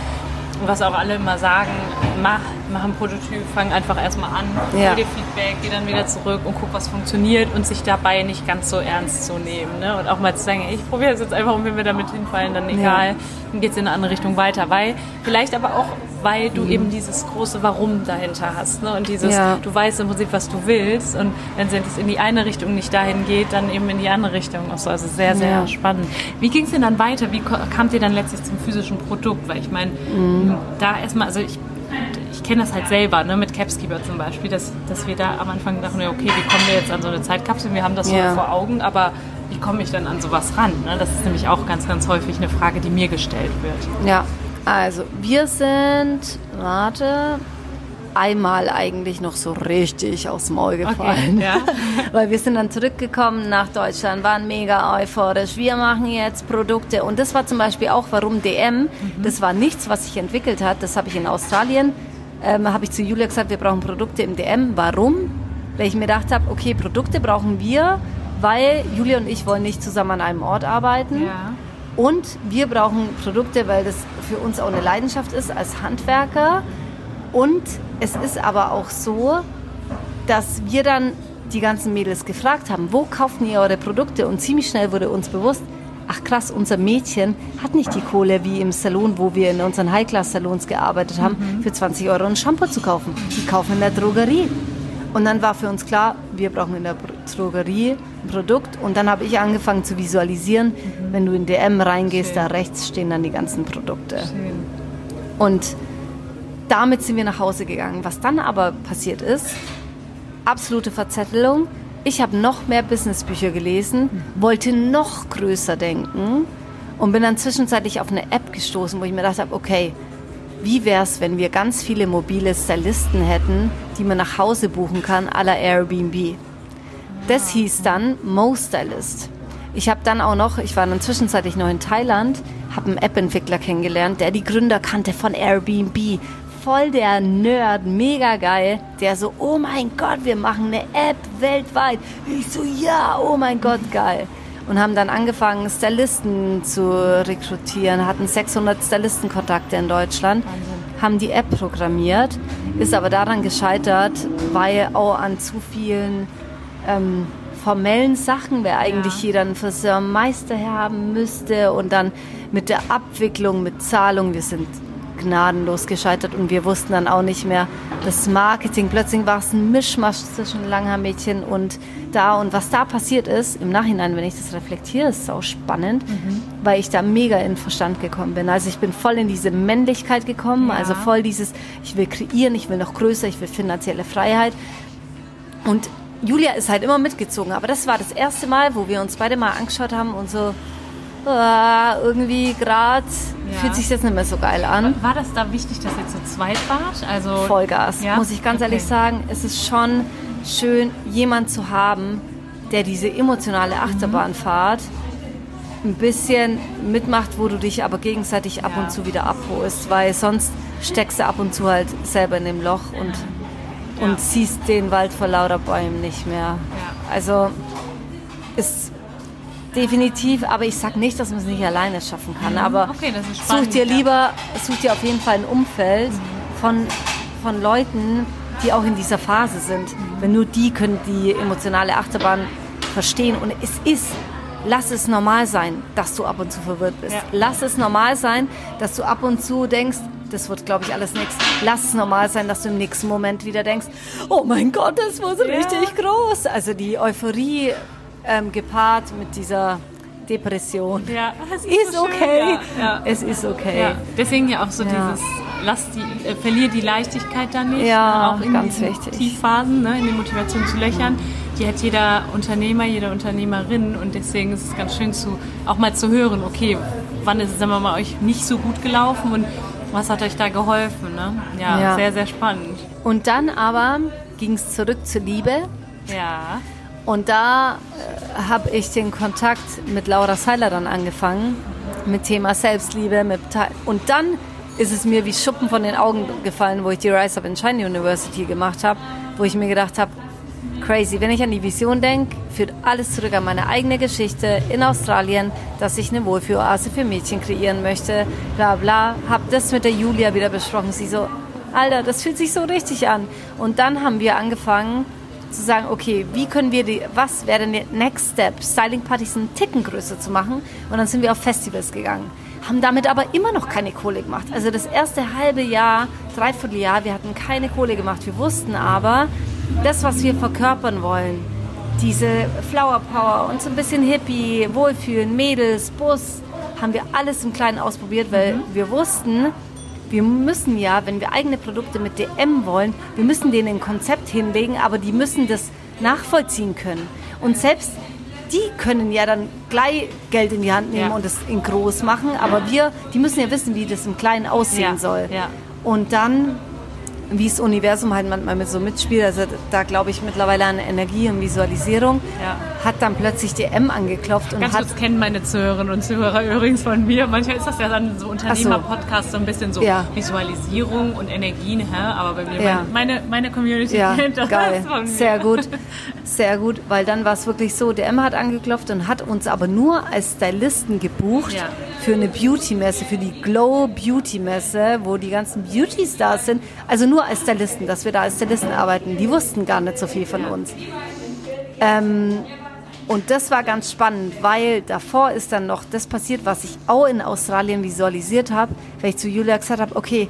was auch alle immer sagen, mach, mach ein Prototyp, fang einfach erstmal an, ja. hol dir Feedback, geh dann wieder zurück und guck, was funktioniert und sich dabei nicht ganz so ernst zu nehmen. Ne? Und auch mal zu sagen, ich probiere es jetzt einfach und wenn wir damit hinfallen, dann egal, ja. dann geht es in eine andere Richtung weiter. Weil, vielleicht aber auch, weil du mhm. eben dieses große Warum dahinter hast. Ne? Und dieses, ja. du weißt im Prinzip, was du willst und wenn es in die eine Richtung nicht dahin geht, dann eben in die andere Richtung. Also sehr, sehr spannend. Wie ging es denn dann weiter? Wie kamt ihr dann letztlich zum physischen Produkt? Weil ich meine, mhm. da erstmal, also ich ich kenne das halt selber, ne, mit Capskeeper zum Beispiel, dass, dass wir da am Anfang dachten, okay, wie kommen wir jetzt an so eine Zeitkapsel? Wir haben das ja. so vor Augen, aber wie komme ich dann an sowas ran? Ne? Das ist nämlich auch ganz, ganz häufig eine Frage, die mir gestellt wird. Ja, also wir sind, warte, einmal eigentlich noch so richtig aufs Maul gefallen. Okay, ja. Weil wir sind dann zurückgekommen nach Deutschland, waren mega euphorisch. Wir machen jetzt Produkte. Und das war zum Beispiel auch, warum DM, mhm. das war nichts, was sich entwickelt hat. Das habe ich in Australien, ähm, habe ich zu Julia gesagt, wir brauchen Produkte im DM. Warum? Weil ich mir gedacht habe, okay, Produkte brauchen wir, weil Julia und ich wollen nicht zusammen an einem Ort arbeiten. Ja. Und wir brauchen Produkte, weil das für uns auch eine Leidenschaft ist als Handwerker. Und es ist aber auch so, dass wir dann die ganzen Mädels gefragt haben, wo kaufen ihr eure Produkte? Und ziemlich schnell wurde uns bewusst, ach krass, unser Mädchen hat nicht die Kohle wie im Salon, wo wir in unseren High-Class-Salons gearbeitet haben, mhm. für 20 Euro ein Shampoo zu kaufen. Die kaufen in der Drogerie. Und dann war für uns klar, wir brauchen in der Drogerie Produkt. Und dann habe ich angefangen zu visualisieren, mhm. wenn du in DM reingehst, Schön. da rechts stehen dann die ganzen Produkte. Schön. Und damit sind wir nach Hause gegangen. Was dann aber passiert ist, absolute Verzettelung. Ich habe noch mehr Businessbücher gelesen, wollte noch größer denken und bin dann zwischenzeitlich auf eine App gestoßen, wo ich mir gedacht habe, okay, wie wäre es, wenn wir ganz viele mobile Stylisten hätten, die man nach Hause buchen kann, à la Airbnb. Das hieß dann Mo Stylist. Ich habe dann auch noch, ich war dann zwischenzeitlich noch in Thailand, habe einen App-Entwickler kennengelernt, der die Gründer kannte von Airbnb, voll der Nerd, mega geil, der so, oh mein Gott, wir machen eine App weltweit. Ich so, ja, oh mein Gott, geil. Und haben dann angefangen, Stylisten zu rekrutieren, hatten 600 Stylistenkontakte in Deutschland, Wahnsinn. haben die App programmiert, ist aber daran gescheitert, weil auch an zu vielen ähm, formellen Sachen, wer eigentlich ja. jeder einen Friseurmeister haben müsste und dann mit der Abwicklung, mit Zahlung, wir sind gnadenlos gescheitert und wir wussten dann auch nicht mehr das Marketing. Plötzlich war es ein Mischmasch zwischen Langhaar-Mädchen und da und was da passiert ist, im Nachhinein, wenn ich das reflektiere, ist es auch spannend, mhm. weil ich da mega in Verstand gekommen bin. Also ich bin voll in diese Männlichkeit gekommen, ja. also voll dieses, ich will kreieren, ich will noch größer, ich will finanzielle Freiheit und Julia ist halt immer mitgezogen, aber das war das erste Mal, wo wir uns beide mal angeschaut haben und so, uh, irgendwie gerade ja. fühlt sich das nicht mehr so geil an. War das da wichtig, dass ihr zu zweit wart? Also Vollgas, ja? muss ich ganz okay. ehrlich sagen. Es ist schon schön, jemand zu haben, der diese emotionale Achterbahnfahrt mhm. ein bisschen mitmacht, wo du dich aber gegenseitig ab ja. und zu wieder abholst, weil sonst steckst du ab und zu halt selber in dem Loch und, ja. und siehst den Wald vor lauter Bäumen nicht mehr. Also ist Definitiv, aber ich sage nicht, dass man es nicht alleine schaffen kann. Mhm. Aber okay, such dir lieber, such dir auf jeden Fall ein Umfeld mhm. von, von Leuten, die auch in dieser Phase sind. Wenn nur die können die emotionale Achterbahn verstehen. Und es ist, lass es normal sein, dass du ab und zu verwirrt bist. Ja. Lass es normal sein, dass du ab und zu denkst, das wird, glaube ich, alles nichts. Lass es normal sein, dass du im nächsten Moment wieder denkst, oh mein Gott, das war so Ja. richtig groß. Also die Euphorie ähm, gepaart mit dieser Depression. Ja, es Ist so schön, okay. Ja, ja. Es ist okay. Deswegen ja auch so dieses, lass die, äh, verlier die Leichtigkeit dann nicht. Ja, ne, auch in ganz wichtig. Tiefphasen, ne, in den Motivation zu löchern. Die hat jeder Unternehmer, jede Unternehmerin und deswegen ist es ganz schön zu, auch mal zu hören, okay, wann ist es, sagen wir mal, euch nicht so gut gelaufen und was hat euch da geholfen, ne? Ja, Ja. sehr, sehr spannend. Und dann aber ging es zurück zur Liebe. Ja, Und da äh, habe ich den Kontakt mit Laura Seiler dann angefangen, mit Thema Selbstliebe. Mit und dann ist es mir wie Schuppen von den Augen gefallen, wo ich die Rise Up and Shine University gemacht habe, wo ich mir gedacht habe, crazy, wenn ich an die Vision denke, führt alles zurück an meine eigene Geschichte in Australien, dass ich eine Wohlfühloase für Mädchen kreieren möchte, bla bla. Hab das mit der Julia wieder besprochen. Sie so, Alter, das fühlt sich so richtig an. Und dann haben wir angefangen zu sagen, okay, wie können wir die, was wäre denn der Next Step, Styling-Partys Ticken größer zu machen? Und dann sind wir auf Festivals gegangen. Haben damit aber immer noch keine Kohle gemacht. Also das erste halbe Jahr, dreiviertel Jahr, wir hatten keine Kohle gemacht. Wir wussten aber, das, was wir verkörpern wollen, diese Flower Power und so ein bisschen Hippie, Wohlfühlen, Mädels, Bus, haben wir alles im Kleinen ausprobiert, weil wir wussten, wir müssen ja, wenn wir eigene Produkte mit DM wollen, wir müssen denen ein Konzept hinlegen, aber die müssen das nachvollziehen können. Und selbst die können ja dann gleich Geld in die Hand nehmen Ja. und es in groß machen, aber wir, die müssen ja wissen, wie das im Kleinen aussehen Ja, soll. ja. Und dann, wie das Universum halt manchmal mit so mitspielt, also da glaube ich mittlerweile an Energie und Visualisierung, Ja. hat dann plötzlich DM angeklopft und Ganz hat kurz kennen meine Zuhörerinnen und Zuhörer übrigens von mir. Manchmal ist das ja dann so Unternehmer-Podcast so ein bisschen so Ja. Visualisierung und Energien, hä? aber bei mir, Ja. meine, meine, Community Ja, kennt das geil. von mir. Sehr gut. Sehr gut, weil dann war es wirklich so, DM hat angeklopft und hat uns aber nur als Stylisten gebucht für eine Beauty-Messe, für die Glow Beauty-Messe, wo die ganzen Beauty-Stars sind. Also nur als Stylisten, dass wir da als Stylisten arbeiten. Die wussten gar nicht so viel von uns. Ähm, und das war ganz spannend, weil davor ist dann noch das passiert, was ich auch in Australien visualisiert habe, weil ich zu Julia gesagt habe, okay,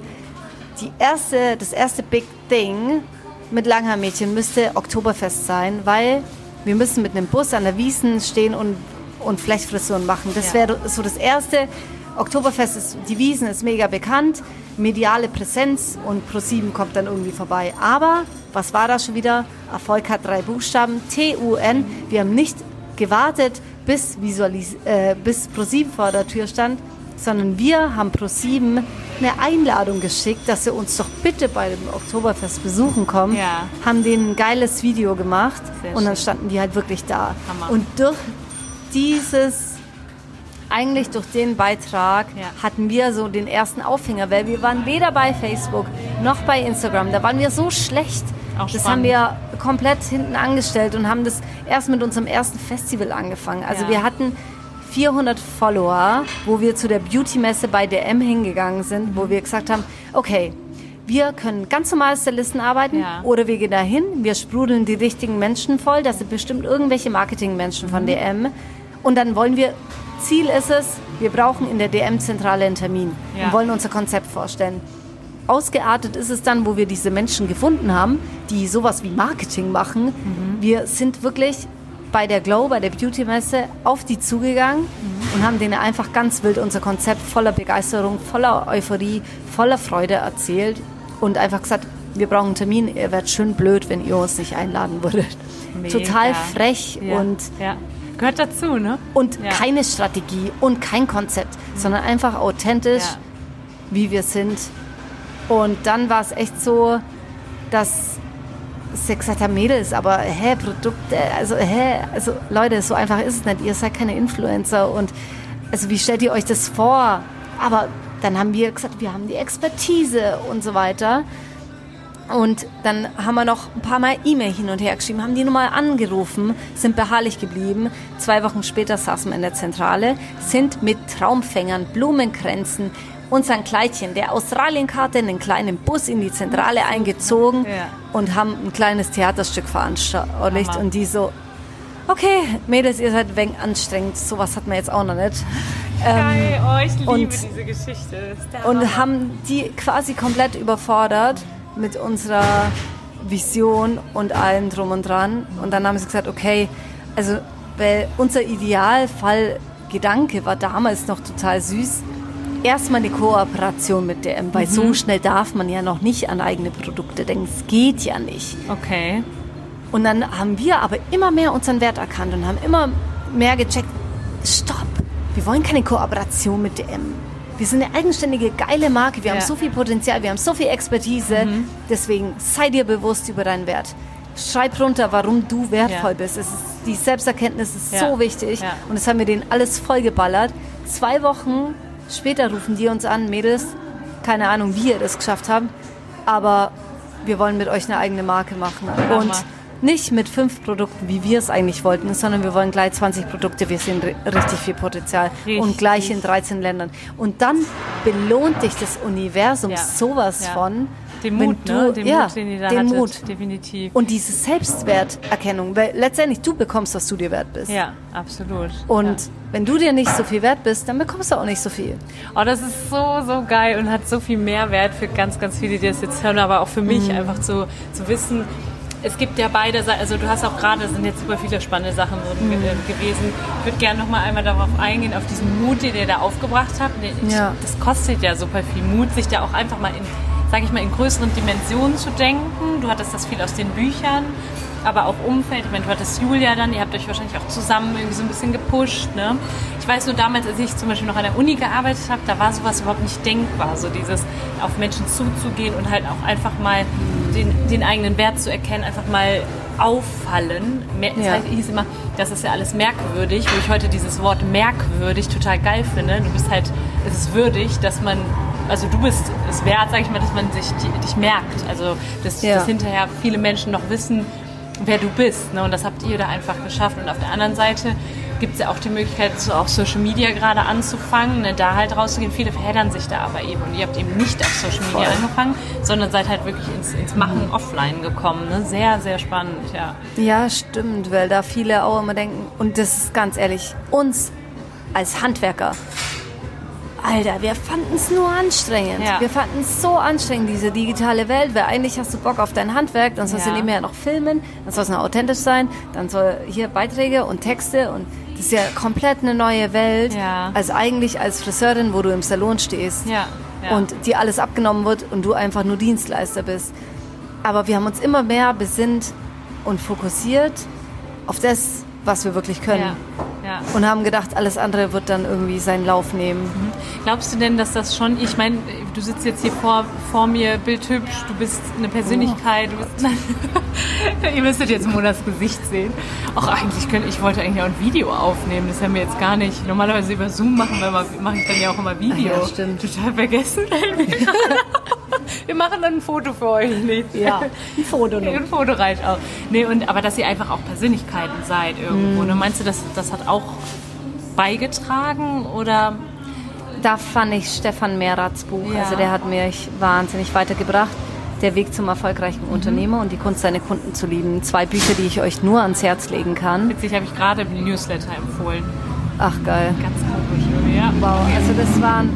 die erste, das erste Big Thing mit Langhaarmädchen müsste Oktoberfest sein, weil wir müssen mit einem Bus an der Wiesen stehen und, und Flechtfrisuren machen. Das wäre so das erste. Oktoberfest ist, die Wiesen ist mega bekannt, mediale Präsenz und ProSieben kommt dann irgendwie vorbei. Aber was war da schon wieder? Erfolg hat drei Buchstaben, T-U-N. Wir haben nicht gewartet, bis, Visualis äh, bis ProSieben vor der Tür stand, sondern wir haben ProSieben eine Einladung geschickt, dass sie uns doch bitte bei dem Oktoberfest besuchen kommen. Ja. Haben denen ein geiles Video gemacht Sehr und dann standen die halt wirklich da. Hammer. Und durch dieses, eigentlich durch den Beitrag, Ja. hatten wir so den ersten Aufhänger, weil wir waren weder bei Facebook noch bei Instagram. Da waren wir so schlecht. Auch das spannend. haben wir komplett hinten angestellt und haben das erst mit unserem ersten Festival angefangen. Also Ja. wir hatten 400 Follower, wo wir zu der Beauty-Messe bei DM hingegangen sind, wo wir gesagt haben, okay, wir können ganz normal Stylisten arbeiten Ja. oder wir gehen dahin, wir sprudeln die richtigen Menschen voll, das sind bestimmt irgendwelche Marketingmenschen Mhm. von DM und dann wollen wir, Ziel ist es, wir brauchen in der DM-Zentrale einen Termin Ja. und wollen unser Konzept vorstellen. Ausgeartet ist es dann, wo wir diese Menschen gefunden haben, die sowas wie Marketing machen. Mhm. Wir sind wirklich bei der Glow, bei der Beauty-Messe auf die zugegangen Mhm. und haben denen einfach ganz wild unser Konzept voller Begeisterung, voller Euphorie, voller Freude erzählt und einfach gesagt, wir brauchen einen Termin, ihr werdet schön blöd, wenn ihr uns nicht einladen würdet. Mega. Total frech Ja. und ja. Gehört dazu, ne? und Ja. keine Strategie und kein Konzept, sondern einfach authentisch, Ja. wie wir sind. Und dann war es echt so, dass sie gesagt haben, Mädels, aber hä, Produkte, also hä, also Leute, so einfach ist es nicht. Ihr seid keine Influencer und also wie stellt ihr euch das vor? Aber dann haben wir gesagt, wir haben die Expertise und so weiter. Und dann haben wir noch ein paar Mal E-Mail hin und her geschrieben, haben die nochmal angerufen, sind beharrlich geblieben. Zwei Wochen später saßen wir in der Zentrale, sind mit Traumfängern, Blumenkränzen, unseren Kleidchen der Australienkarte in einen kleinen Bus in die Zentrale eingezogen Ja. und haben ein kleines Theaterstück veranschaulicht. Hammer. Und die so, okay, Mädels, ihr seid wenig anstrengend. Sowas hat man jetzt auch noch nicht. Geil, oh, ich liebe und- diese Geschichte. Und Hammer. haben die quasi komplett überfordert mit unserer Vision und allem drum und dran. Und dann haben sie gesagt, okay, also weil unser Idealfall-Gedanke war damals noch total süß. Erstmal eine Kooperation mit DM, weil so schnell darf man ja noch nicht an eigene Produkte denken. Es geht ja nicht. Okay. Und dann haben wir aber immer mehr unseren Wert erkannt und haben immer mehr gecheckt, stopp, wir wollen keine Kooperation mit DM. Wir sind eine eigenständige, geile Marke, wir Ja. haben so viel Potenzial, wir haben so viel Expertise, deswegen sei dir bewusst über deinen Wert. Schreib runter, warum du wertvoll Ja. bist. Ist, die Selbsterkenntnis ist Ja. so wichtig und das haben wir denen alles vollgeballert. Zwei Wochen später rufen die uns an, Mädels, keine Ahnung, wie ihr das geschafft habt, aber wir wollen mit euch eine eigene Marke machen. Und nicht mit fünf Produkten, wie wir es eigentlich wollten, sondern wir wollen gleich 20 Produkte. Wir sehen ri- richtig viel Potenzial Richtig. und gleich in 13 Ländern. Und dann belohnt dich das Universum Ja. sowas Ja. von. Den Mut, du, ne? Den ja, Mut, den ihr da den hattet. Mut. Definitiv. Und diese Selbstwerterkennung, weil letztendlich du bekommst, was du dir wert bist. ja, absolut. Und ja. wenn du dir nicht so viel wert bist, dann bekommst du auch nicht so viel. Oh, das ist so, so geil und hat so viel Mehrwert für ganz, ganz viele, die das jetzt hören, aber auch für mich Mhm. einfach zu, zu wissen, es gibt ja beide Seiten, also du hast auch gerade, es sind jetzt super viele spannende Sachen ge- Mhm. äh, gewesen. Ich würde gerne noch mal einmal darauf eingehen, auf diesen Mut, den ihr da aufgebracht habt. Ja. Das kostet ja super viel Mut, sich da auch einfach mal in, sage ich mal, in größeren Dimensionen zu denken. Du hattest das viel aus den Büchern, aber auch Umfeld. Ich meine, du hattest Julia dann, ihr habt euch wahrscheinlich auch zusammen irgendwie so ein bisschen gepusht. Ne? Ich weiß nur damals, als ich zum Beispiel noch an der Uni gearbeitet habe, da war sowas überhaupt nicht denkbar. So dieses auf Menschen zuzugehen und halt auch einfach mal den, den eigenen Wert zu erkennen, einfach mal auffallen. Mer- Das Ja. heißt, hieß immer, das ist ja alles merkwürdig, wo ich heute dieses Wort merkwürdig total geil finde. Du bist halt, es ist würdig, dass man, also du bist es wert, sag ich mal, dass man sich die, dich merkt. Also, dass, Ja. dass hinterher viele Menschen noch wissen, wer du bist. Ne? Und das habt ihr da einfach geschafft. Und auf der anderen Seite gibt es ja auch die Möglichkeit, so auf Social Media gerade anzufangen, ne? da halt rauszugehen. Viele verheddern sich da aber eben. Und ihr habt eben nicht auf Social Media Voll. angefangen, sondern seid halt wirklich ins, ins Machen offline gekommen. Ne? Sehr, sehr spannend, ja. Ja, stimmt, weil da viele auch immer denken, und das ist ganz ehrlich, uns als Handwerker, Alter, wir fanden es nur anstrengend. Ja. Wir fanden es so anstrengend, diese digitale Welt, weil eigentlich hast du Bock auf dein Handwerk, dann sollst Ja. du nebenher noch filmen, dann soll es noch authentisch sein, dann soll hier Beiträge und Texte und das ist ja komplett eine neue Welt, Ja. als eigentlich als Friseurin, wo du im Salon stehst Ja, ja. und dir alles abgenommen wird und du einfach nur Dienstleister bist. Aber wir haben uns immer mehr besinnt und fokussiert auf das, was wir wirklich können. Ja. Und haben gedacht, alles andere wird dann irgendwie seinen Lauf nehmen. Glaubst du denn, dass das schon, ich meine, du sitzt jetzt hier vor, vor mir, bildhübsch, du bist eine Persönlichkeit, du bist, ihr müsstet jetzt Monas Gesicht sehen. Auch eigentlich könnte, ich wollte eigentlich auch ein Video aufnehmen, das haben wir jetzt gar nicht. Normalerweise über Zoom machen wir mache ich dann ja auch immer Video. Ach ja, stimmt. Total vergessen. wir machen dann ein Foto für euch, nicht? Ja, ein Foto noch. Ein Foto reicht auch. Nee, und, aber dass ihr einfach auch Persönlichkeiten seid irgendwo. Ne? Meinst du, das, das hat auch beigetragen oder Da fand ich Stefan Mehrats Buch. Ja. Also der hat mich wahnsinnig weitergebracht. Der Weg zum erfolgreichen Unternehmer und die Kunst, seine Kunden zu lieben. Zwei Bücher, die ich euch nur ans Herz legen kann. Witzig, habe ich gerade im Newsletter empfohlen. Ach geil. Ganz komisch, ja. Wow. Also das waren,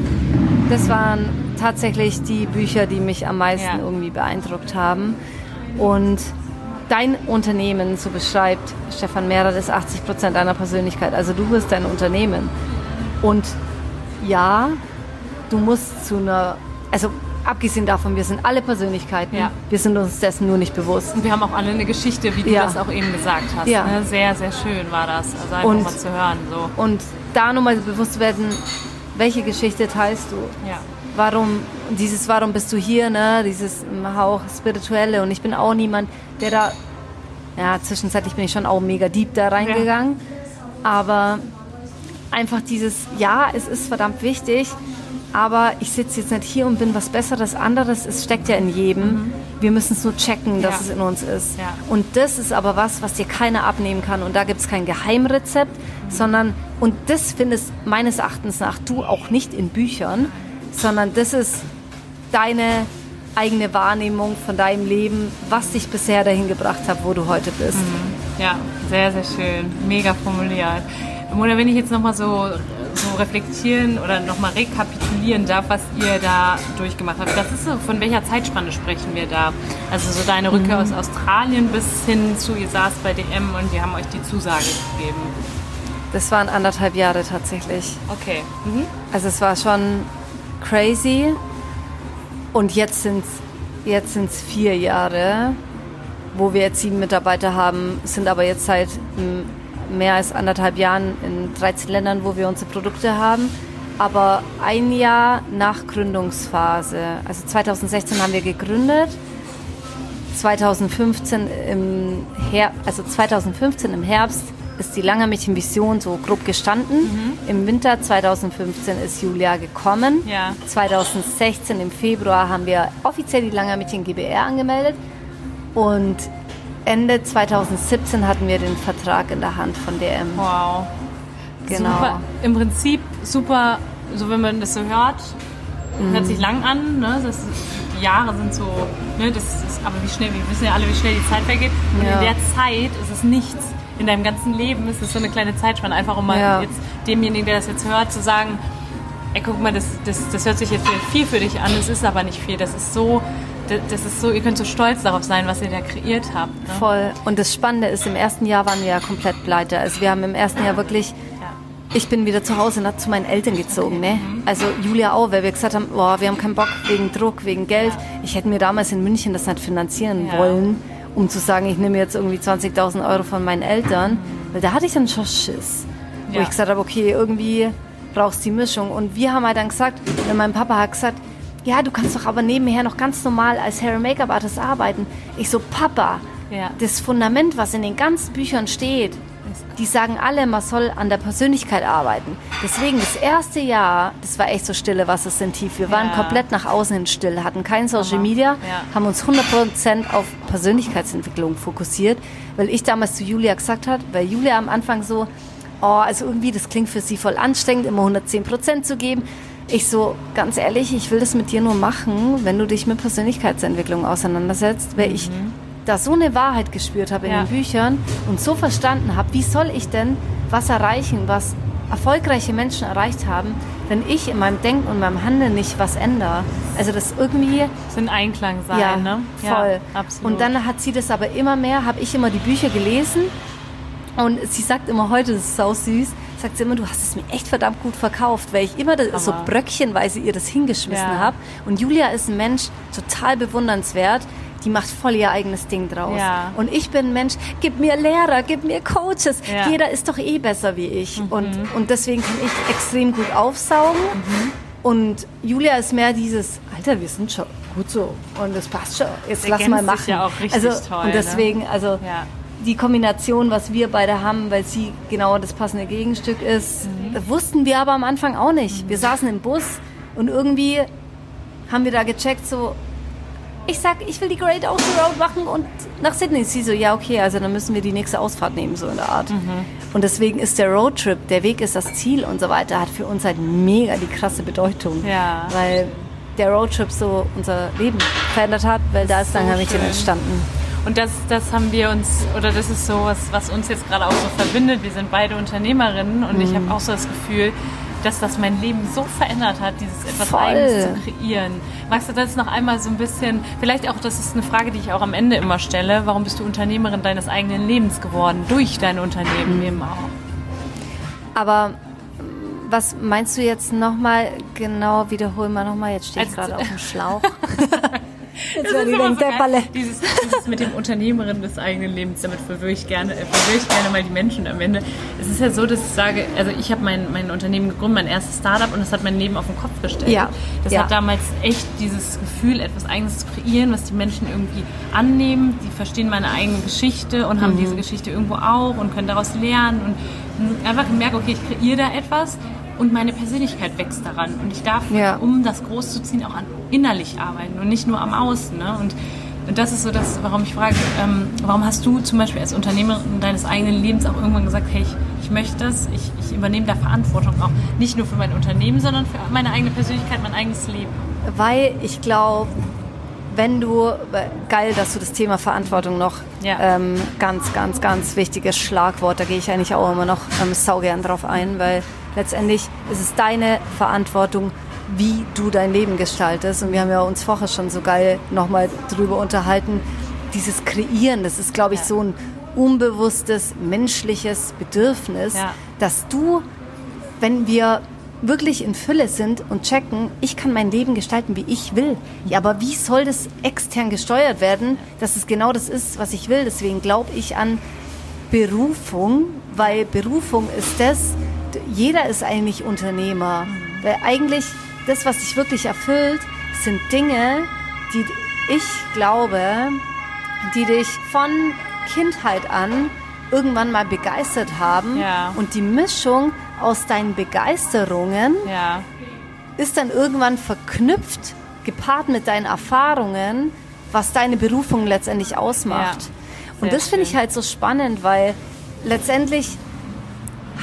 das waren tatsächlich die Bücher, die mich am meisten Ja. irgendwie beeindruckt haben. Und dein Unternehmen, so beschreibt Stefan Mehrer, ist 80 Prozent deiner Persönlichkeit. Also du bist dein Unternehmen. Und ja, du musst zu einer, also abgesehen davon, wir sind alle Persönlichkeiten, Ja. wir sind uns dessen nur nicht bewusst. Und wir haben auch alle eine Geschichte, wie du Ja. das auch eben gesagt hast. Ja. Ne? Sehr, sehr schön war das. Also einfach Und- mal zu hören. So. Und da nochmal bewusst zu werden, welche Geschichte teilst du? Ja. Warum, dieses warum bist du hier, ne? Dieses Hauch spirituelle und ich bin auch niemand, der da, ja, zwischenzeitlich bin ich schon auch mega deep da reingegangen, aber einfach dieses, ja, es ist verdammt wichtig, aber ich sitze jetzt nicht hier und bin was Besseres, anderes, es steckt ja in jedem. Wir müssen es nur checken, dass Ja. es in uns ist. Ja. Und das ist aber was, was dir keiner abnehmen kann. Und da gibt es kein Geheimrezept, sondern, und das findest meines Erachtens nach du auch nicht in Büchern, sondern das ist deine eigene Wahrnehmung von deinem Leben, was dich bisher dahin gebracht hat, wo du heute bist. Mhm. Ja, sehr, sehr schön. Mega formuliert. Oder wenn ich jetzt nochmal so, so reflektieren oder nochmal rekapitulieren darf, was ihr da durchgemacht habt. Das ist so, von welcher Zeitspanne sprechen wir da? Also so deine Rückkehr mhm. aus Australien bis hin zu, ihr saßt bei DM und die haben euch die Zusage gegeben. Das waren anderthalb Jahre tatsächlich. Okay. Mhm. Also es war schon crazy. Und jetzt sind es jetzt sind's vier Jahre, wo wir jetzt sieben Mitarbeiter haben, sind aber jetzt seit mehr als anderthalb Jahren in 13 Ländern, wo wir unsere Produkte haben. Aber ein Jahr nach Gründungsphase, also 2016 haben wir gegründet, 2015 im Her also 2015 im Herbst ist die Langermädchen Vision so grob gestanden. Mhm. Im Winter 2015 ist Julia gekommen. Ja. 2016 im Februar haben wir offiziell die Langermädchen GBR angemeldet und Ende 2017 hatten wir den Vertrag in der Hand von DM. Wow. Genau. Super, Im Prinzip super, so wenn man das so hört, mhm. hört sich lang an. Ne? Das, die Jahre sind so, ne? das ist, aber wie schnell, wir wissen ja alle, wie schnell die Zeit vergeht. Und ja. in der Zeit ist es nichts. In deinem ganzen Leben ist es so eine kleine Zeitspanne. Einfach um mal ja. jetzt demjenigen, der das jetzt hört, zu sagen, ey, guck mal, das, das, das hört sich jetzt viel für dich an, es ist aber nicht viel. Das ist so das ist so, ihr könnt so stolz darauf sein, was ihr da kreiert habt. Ne? Voll. Und das Spannende ist, im ersten Jahr waren wir ja komplett pleite. Also wir haben im ersten Jahr wirklich, ich bin wieder zu Hause und zu meinen Eltern gezogen. Ne? Mhm. Also Julia auch, weil wir gesagt haben, boah, wir haben keinen Bock wegen Druck, wegen Geld. Ich hätte mir damals in München das nicht finanzieren ja. wollen, um zu sagen, ich nehme jetzt irgendwie 20.000 Euro von meinen Eltern. Weil da hatte ich dann schon Schiss. Wo ich gesagt habe, okay, irgendwie brauchst du die Mischung. Und wir haben halt dann gesagt, wenn mein Papa hat gesagt, ja, du kannst doch aber nebenher noch ganz normal als Hair- Make-up Artist arbeiten. Ich so, Papa, ja. das Fundament, was in den ganzen Büchern steht, die sagen alle, man soll an der Persönlichkeit arbeiten. Deswegen das erste Jahr, das war echt so stille Wasser sind tief. Wir waren ja. komplett nach außen hin still, hatten kein Social Media, ja. haben uns 100% auf Persönlichkeitsentwicklung fokussiert, weil ich damals zu Julia gesagt habe, weil Julia am Anfang so, oh, also irgendwie, das klingt für sie voll anstrengend, immer 110% zu geben. Ich so, ganz ehrlich, ich will das mit dir nur machen, wenn du dich mit Persönlichkeitsentwicklung auseinandersetzt, weil mhm. ich da so eine Wahrheit gespürt habe in ja. den Büchern und so verstanden habe, wie soll ich denn was erreichen, was erfolgreiche Menschen erreicht haben, wenn ich in meinem Denken und meinem Handeln nicht was ändere. Also das irgendwie... Das in Einklang sein, ja, ne? voll. Ja, absolut. Und dann hat sie das aber immer mehr, habe ich immer die Bücher gelesen und sie sagt immer heute, das ist so süß, sagt sie immer, du hast es mir echt verdammt gut verkauft, weil ich immer das, so bröckchenweise ihr das hingeschmissen ja. habe. Und Julia ist ein Mensch, total bewundernswert. Die macht voll ihr eigenes Ding draus. Ja. Und ich bin ein Mensch, gib mir Lehrer, gib mir Coaches. Ja. Jeder ist doch eh besser wie ich. Mhm. Und, und deswegen kann ich extrem gut aufsaugen. Mhm. Und Julia ist mehr dieses, Alter, wir sind schon gut so. Und das passt schon. Jetzt lass mal machen. Ja auch richtig also, toll, und deswegen, ne? also ja die Kombination, was wir beide haben, weil sie genau das passende Gegenstück ist, mhm. wussten wir aber am Anfang auch nicht. Wir saßen im Bus und irgendwie haben wir da gecheckt, so, ich sag, ich will die Great Ocean Road machen und nach Sydney. Sie so, ja, okay, also dann müssen wir die nächste Ausfahrt nehmen, so in der Art. Mhm. Und deswegen ist der Roadtrip, der Weg ist das Ziel und so weiter, hat für uns halt mega die krasse Bedeutung. Ja. Weil der Roadtrip so unser Leben verändert hat, weil da ist dann so richtig entstanden. Und das, das haben wir uns, oder das ist so was, was uns jetzt gerade auch so verbindet. Wir sind beide Unternehmerinnen und mhm. ich habe auch so das Gefühl, dass das mein Leben so verändert hat, dieses etwas Voll. Eigenes zu kreieren. Magst du das noch einmal so ein bisschen, vielleicht auch, das ist eine Frage, die ich auch am Ende immer stelle, warum bist du Unternehmerin deines eigenen Lebens geworden, durch dein Unternehmen mhm. eben auch? Aber was meinst du jetzt nochmal genau, wiederholen wir nochmal, jetzt stehe ich also, gerade auf dem Schlauch. Jetzt das ist die denkt, so Balle. Dieses, dieses mit dem Unternehmerin des eigenen Lebens, damit verwirre ich gerne, verwirre ich gerne mal die Menschen am Ende. Es ist ja so, dass ich sage, also ich habe mein, mein Unternehmen gegründet, mein erstes Startup und das hat mein Leben auf den Kopf gestellt. Ja. Das ja. hat damals echt dieses Gefühl, etwas Eigenes zu kreieren, was die Menschen irgendwie annehmen. Die verstehen meine eigene Geschichte und haben mhm. diese Geschichte irgendwo auch und können daraus lernen und einfach gemerkt, okay, ich kreiere da etwas und meine Persönlichkeit wächst daran. Und ich darf, ja. um das groß zu ziehen, auch an innerlich arbeiten und nicht nur am Außen. Ne? Und Und das ist so das, warum ich frage, ähm, warum hast du zum Beispiel als Unternehmerin deines eigenen Lebens auch irgendwann gesagt, hey, ich, ich möchte das, ich, ich übernehme da Verantwortung auch nicht nur für mein Unternehmen, sondern für meine eigene Persönlichkeit, mein eigenes Leben? Weil ich glaube, wenn du, geil, dass du das Thema Verantwortung noch, ja. ähm, ganz, ganz, ganz wichtiges Schlagwort, da gehe ich eigentlich auch immer noch ähm, saugern drauf ein, weil letztendlich ist es deine Verantwortung, wie du dein Leben gestaltest. Und wir haben ja uns vorher schon so geil nochmal drüber unterhalten. Dieses Kreieren, das ist, glaube ich, ja. so ein unbewusstes menschliches Bedürfnis, ja. dass du, wenn wir wirklich in Fülle sind und checken, ich kann mein Leben gestalten, wie ich will. Ja, aber wie soll das extern gesteuert werden, dass es genau das ist, was ich will? Deswegen glaube ich an Berufung, weil Berufung ist das, jeder ist eigentlich Unternehmer. Weil eigentlich das, was dich wirklich erfüllt, sind Dinge, die ich glaube, die dich von Kindheit an irgendwann mal begeistert haben. Ja. Und die Mischung aus deinen Begeisterungen ja. ist dann irgendwann verknüpft, gepaart mit deinen Erfahrungen, was deine Berufung letztendlich ausmacht. Ja. Und das finde ich halt so spannend, weil letztendlich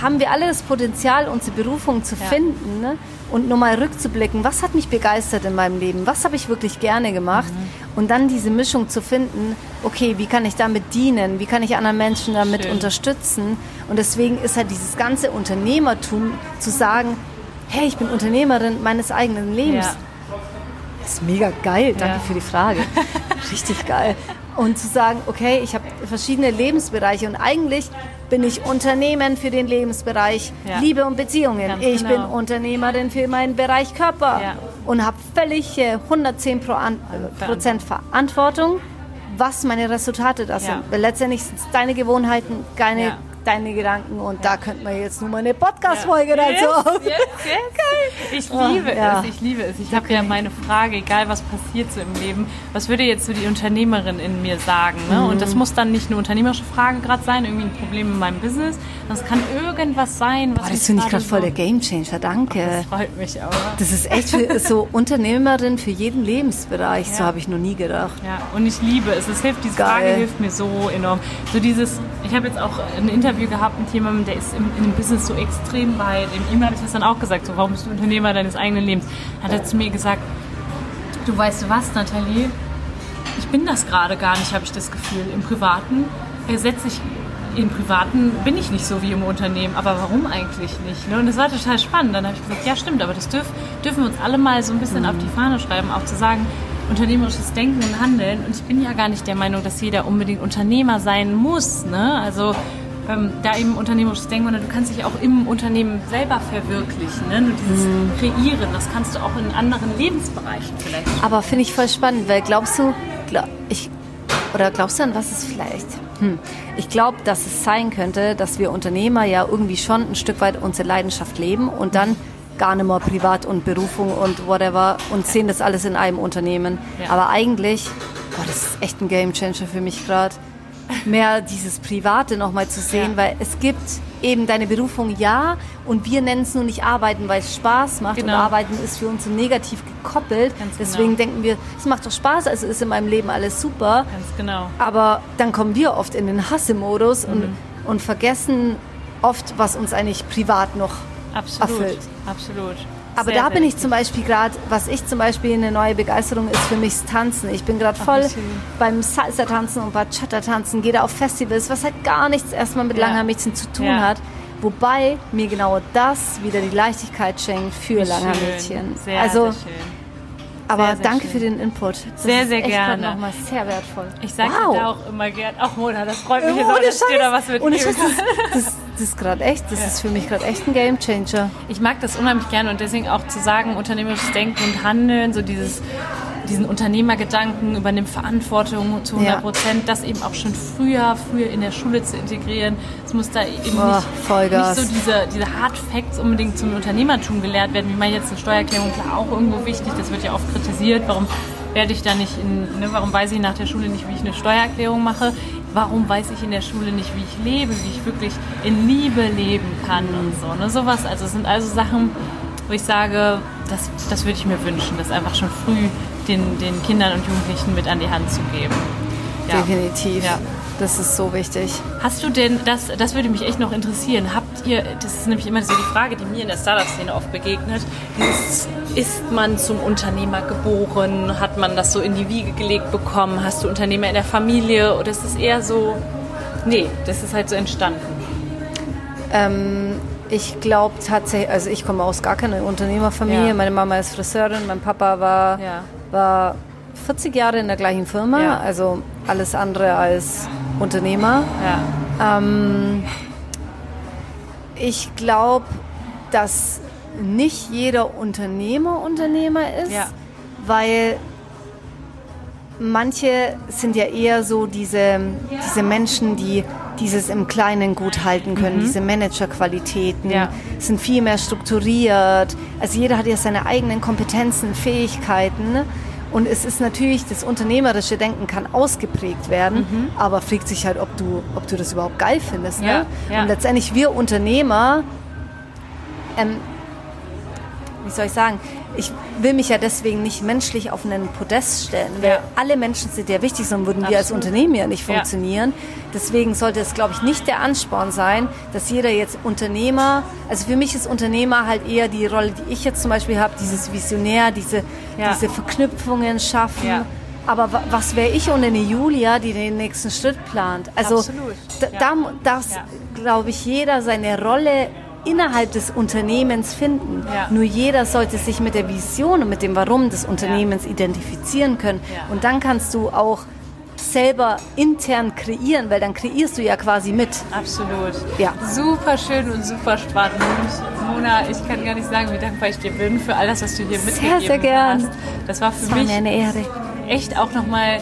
haben wir alle das Potenzial, unsere Berufung zu finden. Ne? und nur mal rückzublicken, was hat mich begeistert in meinem Leben, was habe ich wirklich gerne gemacht mhm. und dann diese Mischung zu finden, okay, wie kann ich damit dienen, wie kann ich anderen Menschen damit Schön. unterstützen und deswegen ist halt dieses ganze Unternehmertum zu sagen, hey, ich bin Unternehmerin meines eigenen Lebens. Ja. Das ist mega geil, danke ja. für die Frage. Richtig geil. Und zu sagen, okay, ich habe verschiedene Lebensbereiche und eigentlich bin ich Unternehmen für den Lebensbereich ja. Liebe und Beziehungen. Ganz ich genau. bin Unternehmerin für meinen Bereich Körper ja. und habe völlig äh, 110 Pro an, äh, Prozent Verantwortung, was meine Resultate da sind. Weil letztendlich sind es deine Gewohnheiten, deine deine Gedanken und ja. da könnte man jetzt nur mal eine Podcast-Folge ja. dazu yes, auf. Yes, yes. Ich liebe oh, ja. es, ich liebe es. Ich okay. habe ja meine Frage, egal was passiert so im Leben, was würde jetzt so die Unternehmerin in mir sagen? Ne? Mhm. Und das muss dann nicht eine unternehmerische Frage gerade sein, irgendwie ein Problem in meinem Business. Das kann irgendwas sein, was Boah, Das finde ich gerade voll der Gamechanger, danke. Oh, das freut mich aber. Das ist echt für, so Unternehmerin für jeden Lebensbereich, so habe ich noch nie gedacht. Ja, und ich liebe es. Es hilft, diese Geil. Frage hilft mir so enorm. So dieses, ich habe jetzt auch ein Interview Interview gehabt mit jemandem, der ist im, in dem Business so extrem weit. Ihm habe ich das dann auch gesagt, so, warum bist du Unternehmer deines eigenen Lebens? Hat er zu mir gesagt, du weißt was, Nathalie, ich bin das gerade gar nicht, habe ich das Gefühl. Im Privaten setze ich im Privaten bin ich nicht so wie im Unternehmen, aber warum eigentlich nicht? Ne? Und das war total spannend. Dann habe ich gesagt, ja stimmt, aber das dürf, dürfen wir uns alle mal so ein bisschen mhm. auf die Fahne schreiben, auch zu sagen, unternehmerisches Denken und Handeln. Und ich bin ja gar nicht der Meinung, dass jeder unbedingt Unternehmer sein muss. Ne? Also ähm, da eben unternehmerisches Denken und du kannst dich auch im Unternehmen selber verwirklichen. Ne? Nur dieses mhm. Kreieren, das kannst du auch in anderen Lebensbereichen vielleicht. Aber finde ich voll spannend, weil glaubst du, glaub, ich, oder glaubst du an was es vielleicht? Hm. Ich glaube, dass es sein könnte, dass wir Unternehmer ja irgendwie schon ein Stück weit unsere Leidenschaft leben und dann gar nicht mehr Privat und Berufung und whatever und sehen das alles in einem Unternehmen. Ja. Aber eigentlich, boah, das ist echt ein Gamechanger für mich gerade mehr dieses Private nochmal zu sehen, ja. weil es gibt eben deine Berufung ja und wir nennen es nur nicht Arbeiten, weil es Spaß macht genau. und Arbeiten ist für uns so negativ gekoppelt. Ganz Deswegen genau. denken wir, es macht doch Spaß, also ist in meinem Leben alles super. Ganz genau. Aber dann kommen wir oft in den Hasse-Modus mhm. und, und vergessen oft, was uns eigentlich privat noch Absolut. erfüllt. Absolut. Aber sehr, da bin ich zum Beispiel gerade, was ich zum Beispiel eine neue Begeisterung ist für mich Tanzen. Ich bin gerade voll beim Salsa-Tanzen und Bachata-Tanzen, gehe da auf Festivals, was halt gar nichts erstmal mit ja. langer Mädchen zu tun ja. hat. Wobei mir genau das wieder die Leichtigkeit schenkt für langer Mädchen. Sehr, also, sehr schön. Aber sehr, sehr danke schön. für den Input. Das sehr, sehr gerne. nochmal sehr wertvoll. Ich sage wow. dir auch immer gerne, ach Mona, das freut mich jetzt auch, dass dir da was mit Ohne Scheiß, das, das, das ist gerade echt, das ja. ist für mich gerade echt ein Gamechanger. Ich mag das unheimlich gerne und deswegen auch zu sagen, unternehmerisches Denken und Handeln, so dieses diesen Unternehmergedanken, übernimmt Verantwortung zu 100 Prozent, ja. das eben auch schon früher, früher in der Schule zu integrieren. Es muss da eben oh, nicht, nicht, so diese, diese Hard Facts unbedingt zum Unternehmertum gelehrt werden. Wie man jetzt eine Steuererklärung, klar, auch irgendwo wichtig, das wird ja oft kritisiert. Warum werde ich da nicht in, ne, warum weiß ich nach der Schule nicht, wie ich eine Steuererklärung mache? Warum weiß ich in der Schule nicht, wie ich lebe, wie ich wirklich in Liebe leben kann und so. Ne? Sowas, also es sind also Sachen, wo ich sage, das, das würde ich mir wünschen, dass einfach schon früh den, den Kindern und Jugendlichen mit an die Hand zu geben. Ja. Definitiv. Ja. Das ist so wichtig. Hast du denn, das, das würde mich echt noch interessieren, habt ihr, das ist nämlich immer so die Frage, die mir in der Startup-Szene oft begegnet, dieses, ist man zum Unternehmer geboren, hat man das so in die Wiege gelegt bekommen, hast du Unternehmer in der Familie oder ist es eher so, nee, das ist halt so entstanden? Ähm, ich glaube tatsächlich, also ich komme aus gar keiner Unternehmerfamilie, ja. meine Mama ist Friseurin, mein Papa war, ja. War 40 Jahre in der gleichen Firma, ja. also alles andere als Unternehmer. Ja. Ähm, ich glaube, dass nicht jeder Unternehmer Unternehmer ist, ja. weil manche sind ja eher so diese, diese Menschen, die dieses im Kleinen gut halten können, mhm. diese Managerqualitäten, ja. sind viel mehr strukturiert. Also jeder hat ja seine eigenen Kompetenzen, Fähigkeiten. Und es ist natürlich, das unternehmerische Denken kann ausgeprägt werden, mhm. aber fragt sich halt, ob du, ob du das überhaupt geil findest. Ne? Ja, ja. Und letztendlich wir Unternehmer, ähm, wie soll ich sagen, ich will mich ja deswegen nicht menschlich auf einen Podest stellen, weil ja. alle Menschen sind ja wichtig, sonst würden Absolut. wir als Unternehmen ja nicht funktionieren. Ja. Deswegen sollte es, glaube ich, nicht der Ansporn sein, dass jeder jetzt Unternehmer, also für mich ist Unternehmer halt eher die Rolle, die ich jetzt zum Beispiel habe, dieses Visionär, diese, ja. diese Verknüpfungen schaffen. Aber was wäre ich ohne eine Julia, die den nächsten Schritt plant? Also Absolut. da, da darf, glaube ich, jeder seine Rolle innerhalb des Unternehmens finden. Ja. Nur jeder sollte sich mit der Vision und mit dem Warum des Unternehmens ja. identifizieren können. Ja. Und dann kannst du auch selber intern kreieren, weil dann kreierst du ja quasi mit. Absolut. Ja. Super schön und super spannend. Mona, ich kann gar nicht sagen, wie dankbar ich dir bin für all das, was du hier mitgegeben hast. Sehr, sehr gern. Das war für das war mich eine Ehre. echt auch nochmal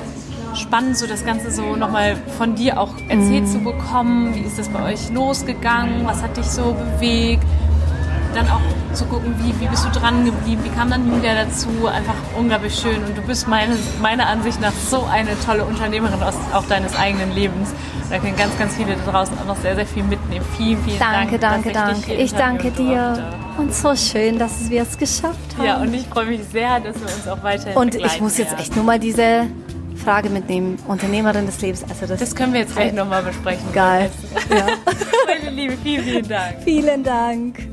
spannend, so das Ganze so nochmal von dir auch erzählt mhm. zu bekommen. Wie ist das bei euch losgegangen? Was hat dich so bewegt? Dann auch zu gucken, wie, wie bist du dran geblieben? Wie kam dann Julia dazu? Einfach unglaublich schön. Und du bist meine, meiner Ansicht nach so eine tolle Unternehmerin aus auch deines eigenen Lebens. Da können ganz, ganz viele da draußen auch noch sehr, sehr viel mitnehmen. Vielen, vielen danke, Dank. Danke, danke, Ich, ich danke dir. Und so schön, dass wir es geschafft haben. Ja, und ich freue mich sehr, dass wir uns auch weiterhin Und ich muss jetzt echt nur mal diese Frage mitnehmen. Unternehmerin des Lebens. Also das, das können wir jetzt gleich nochmal besprechen. Geil. Ja. Meine Liebe, vielen, vielen Dank. Vielen Dank.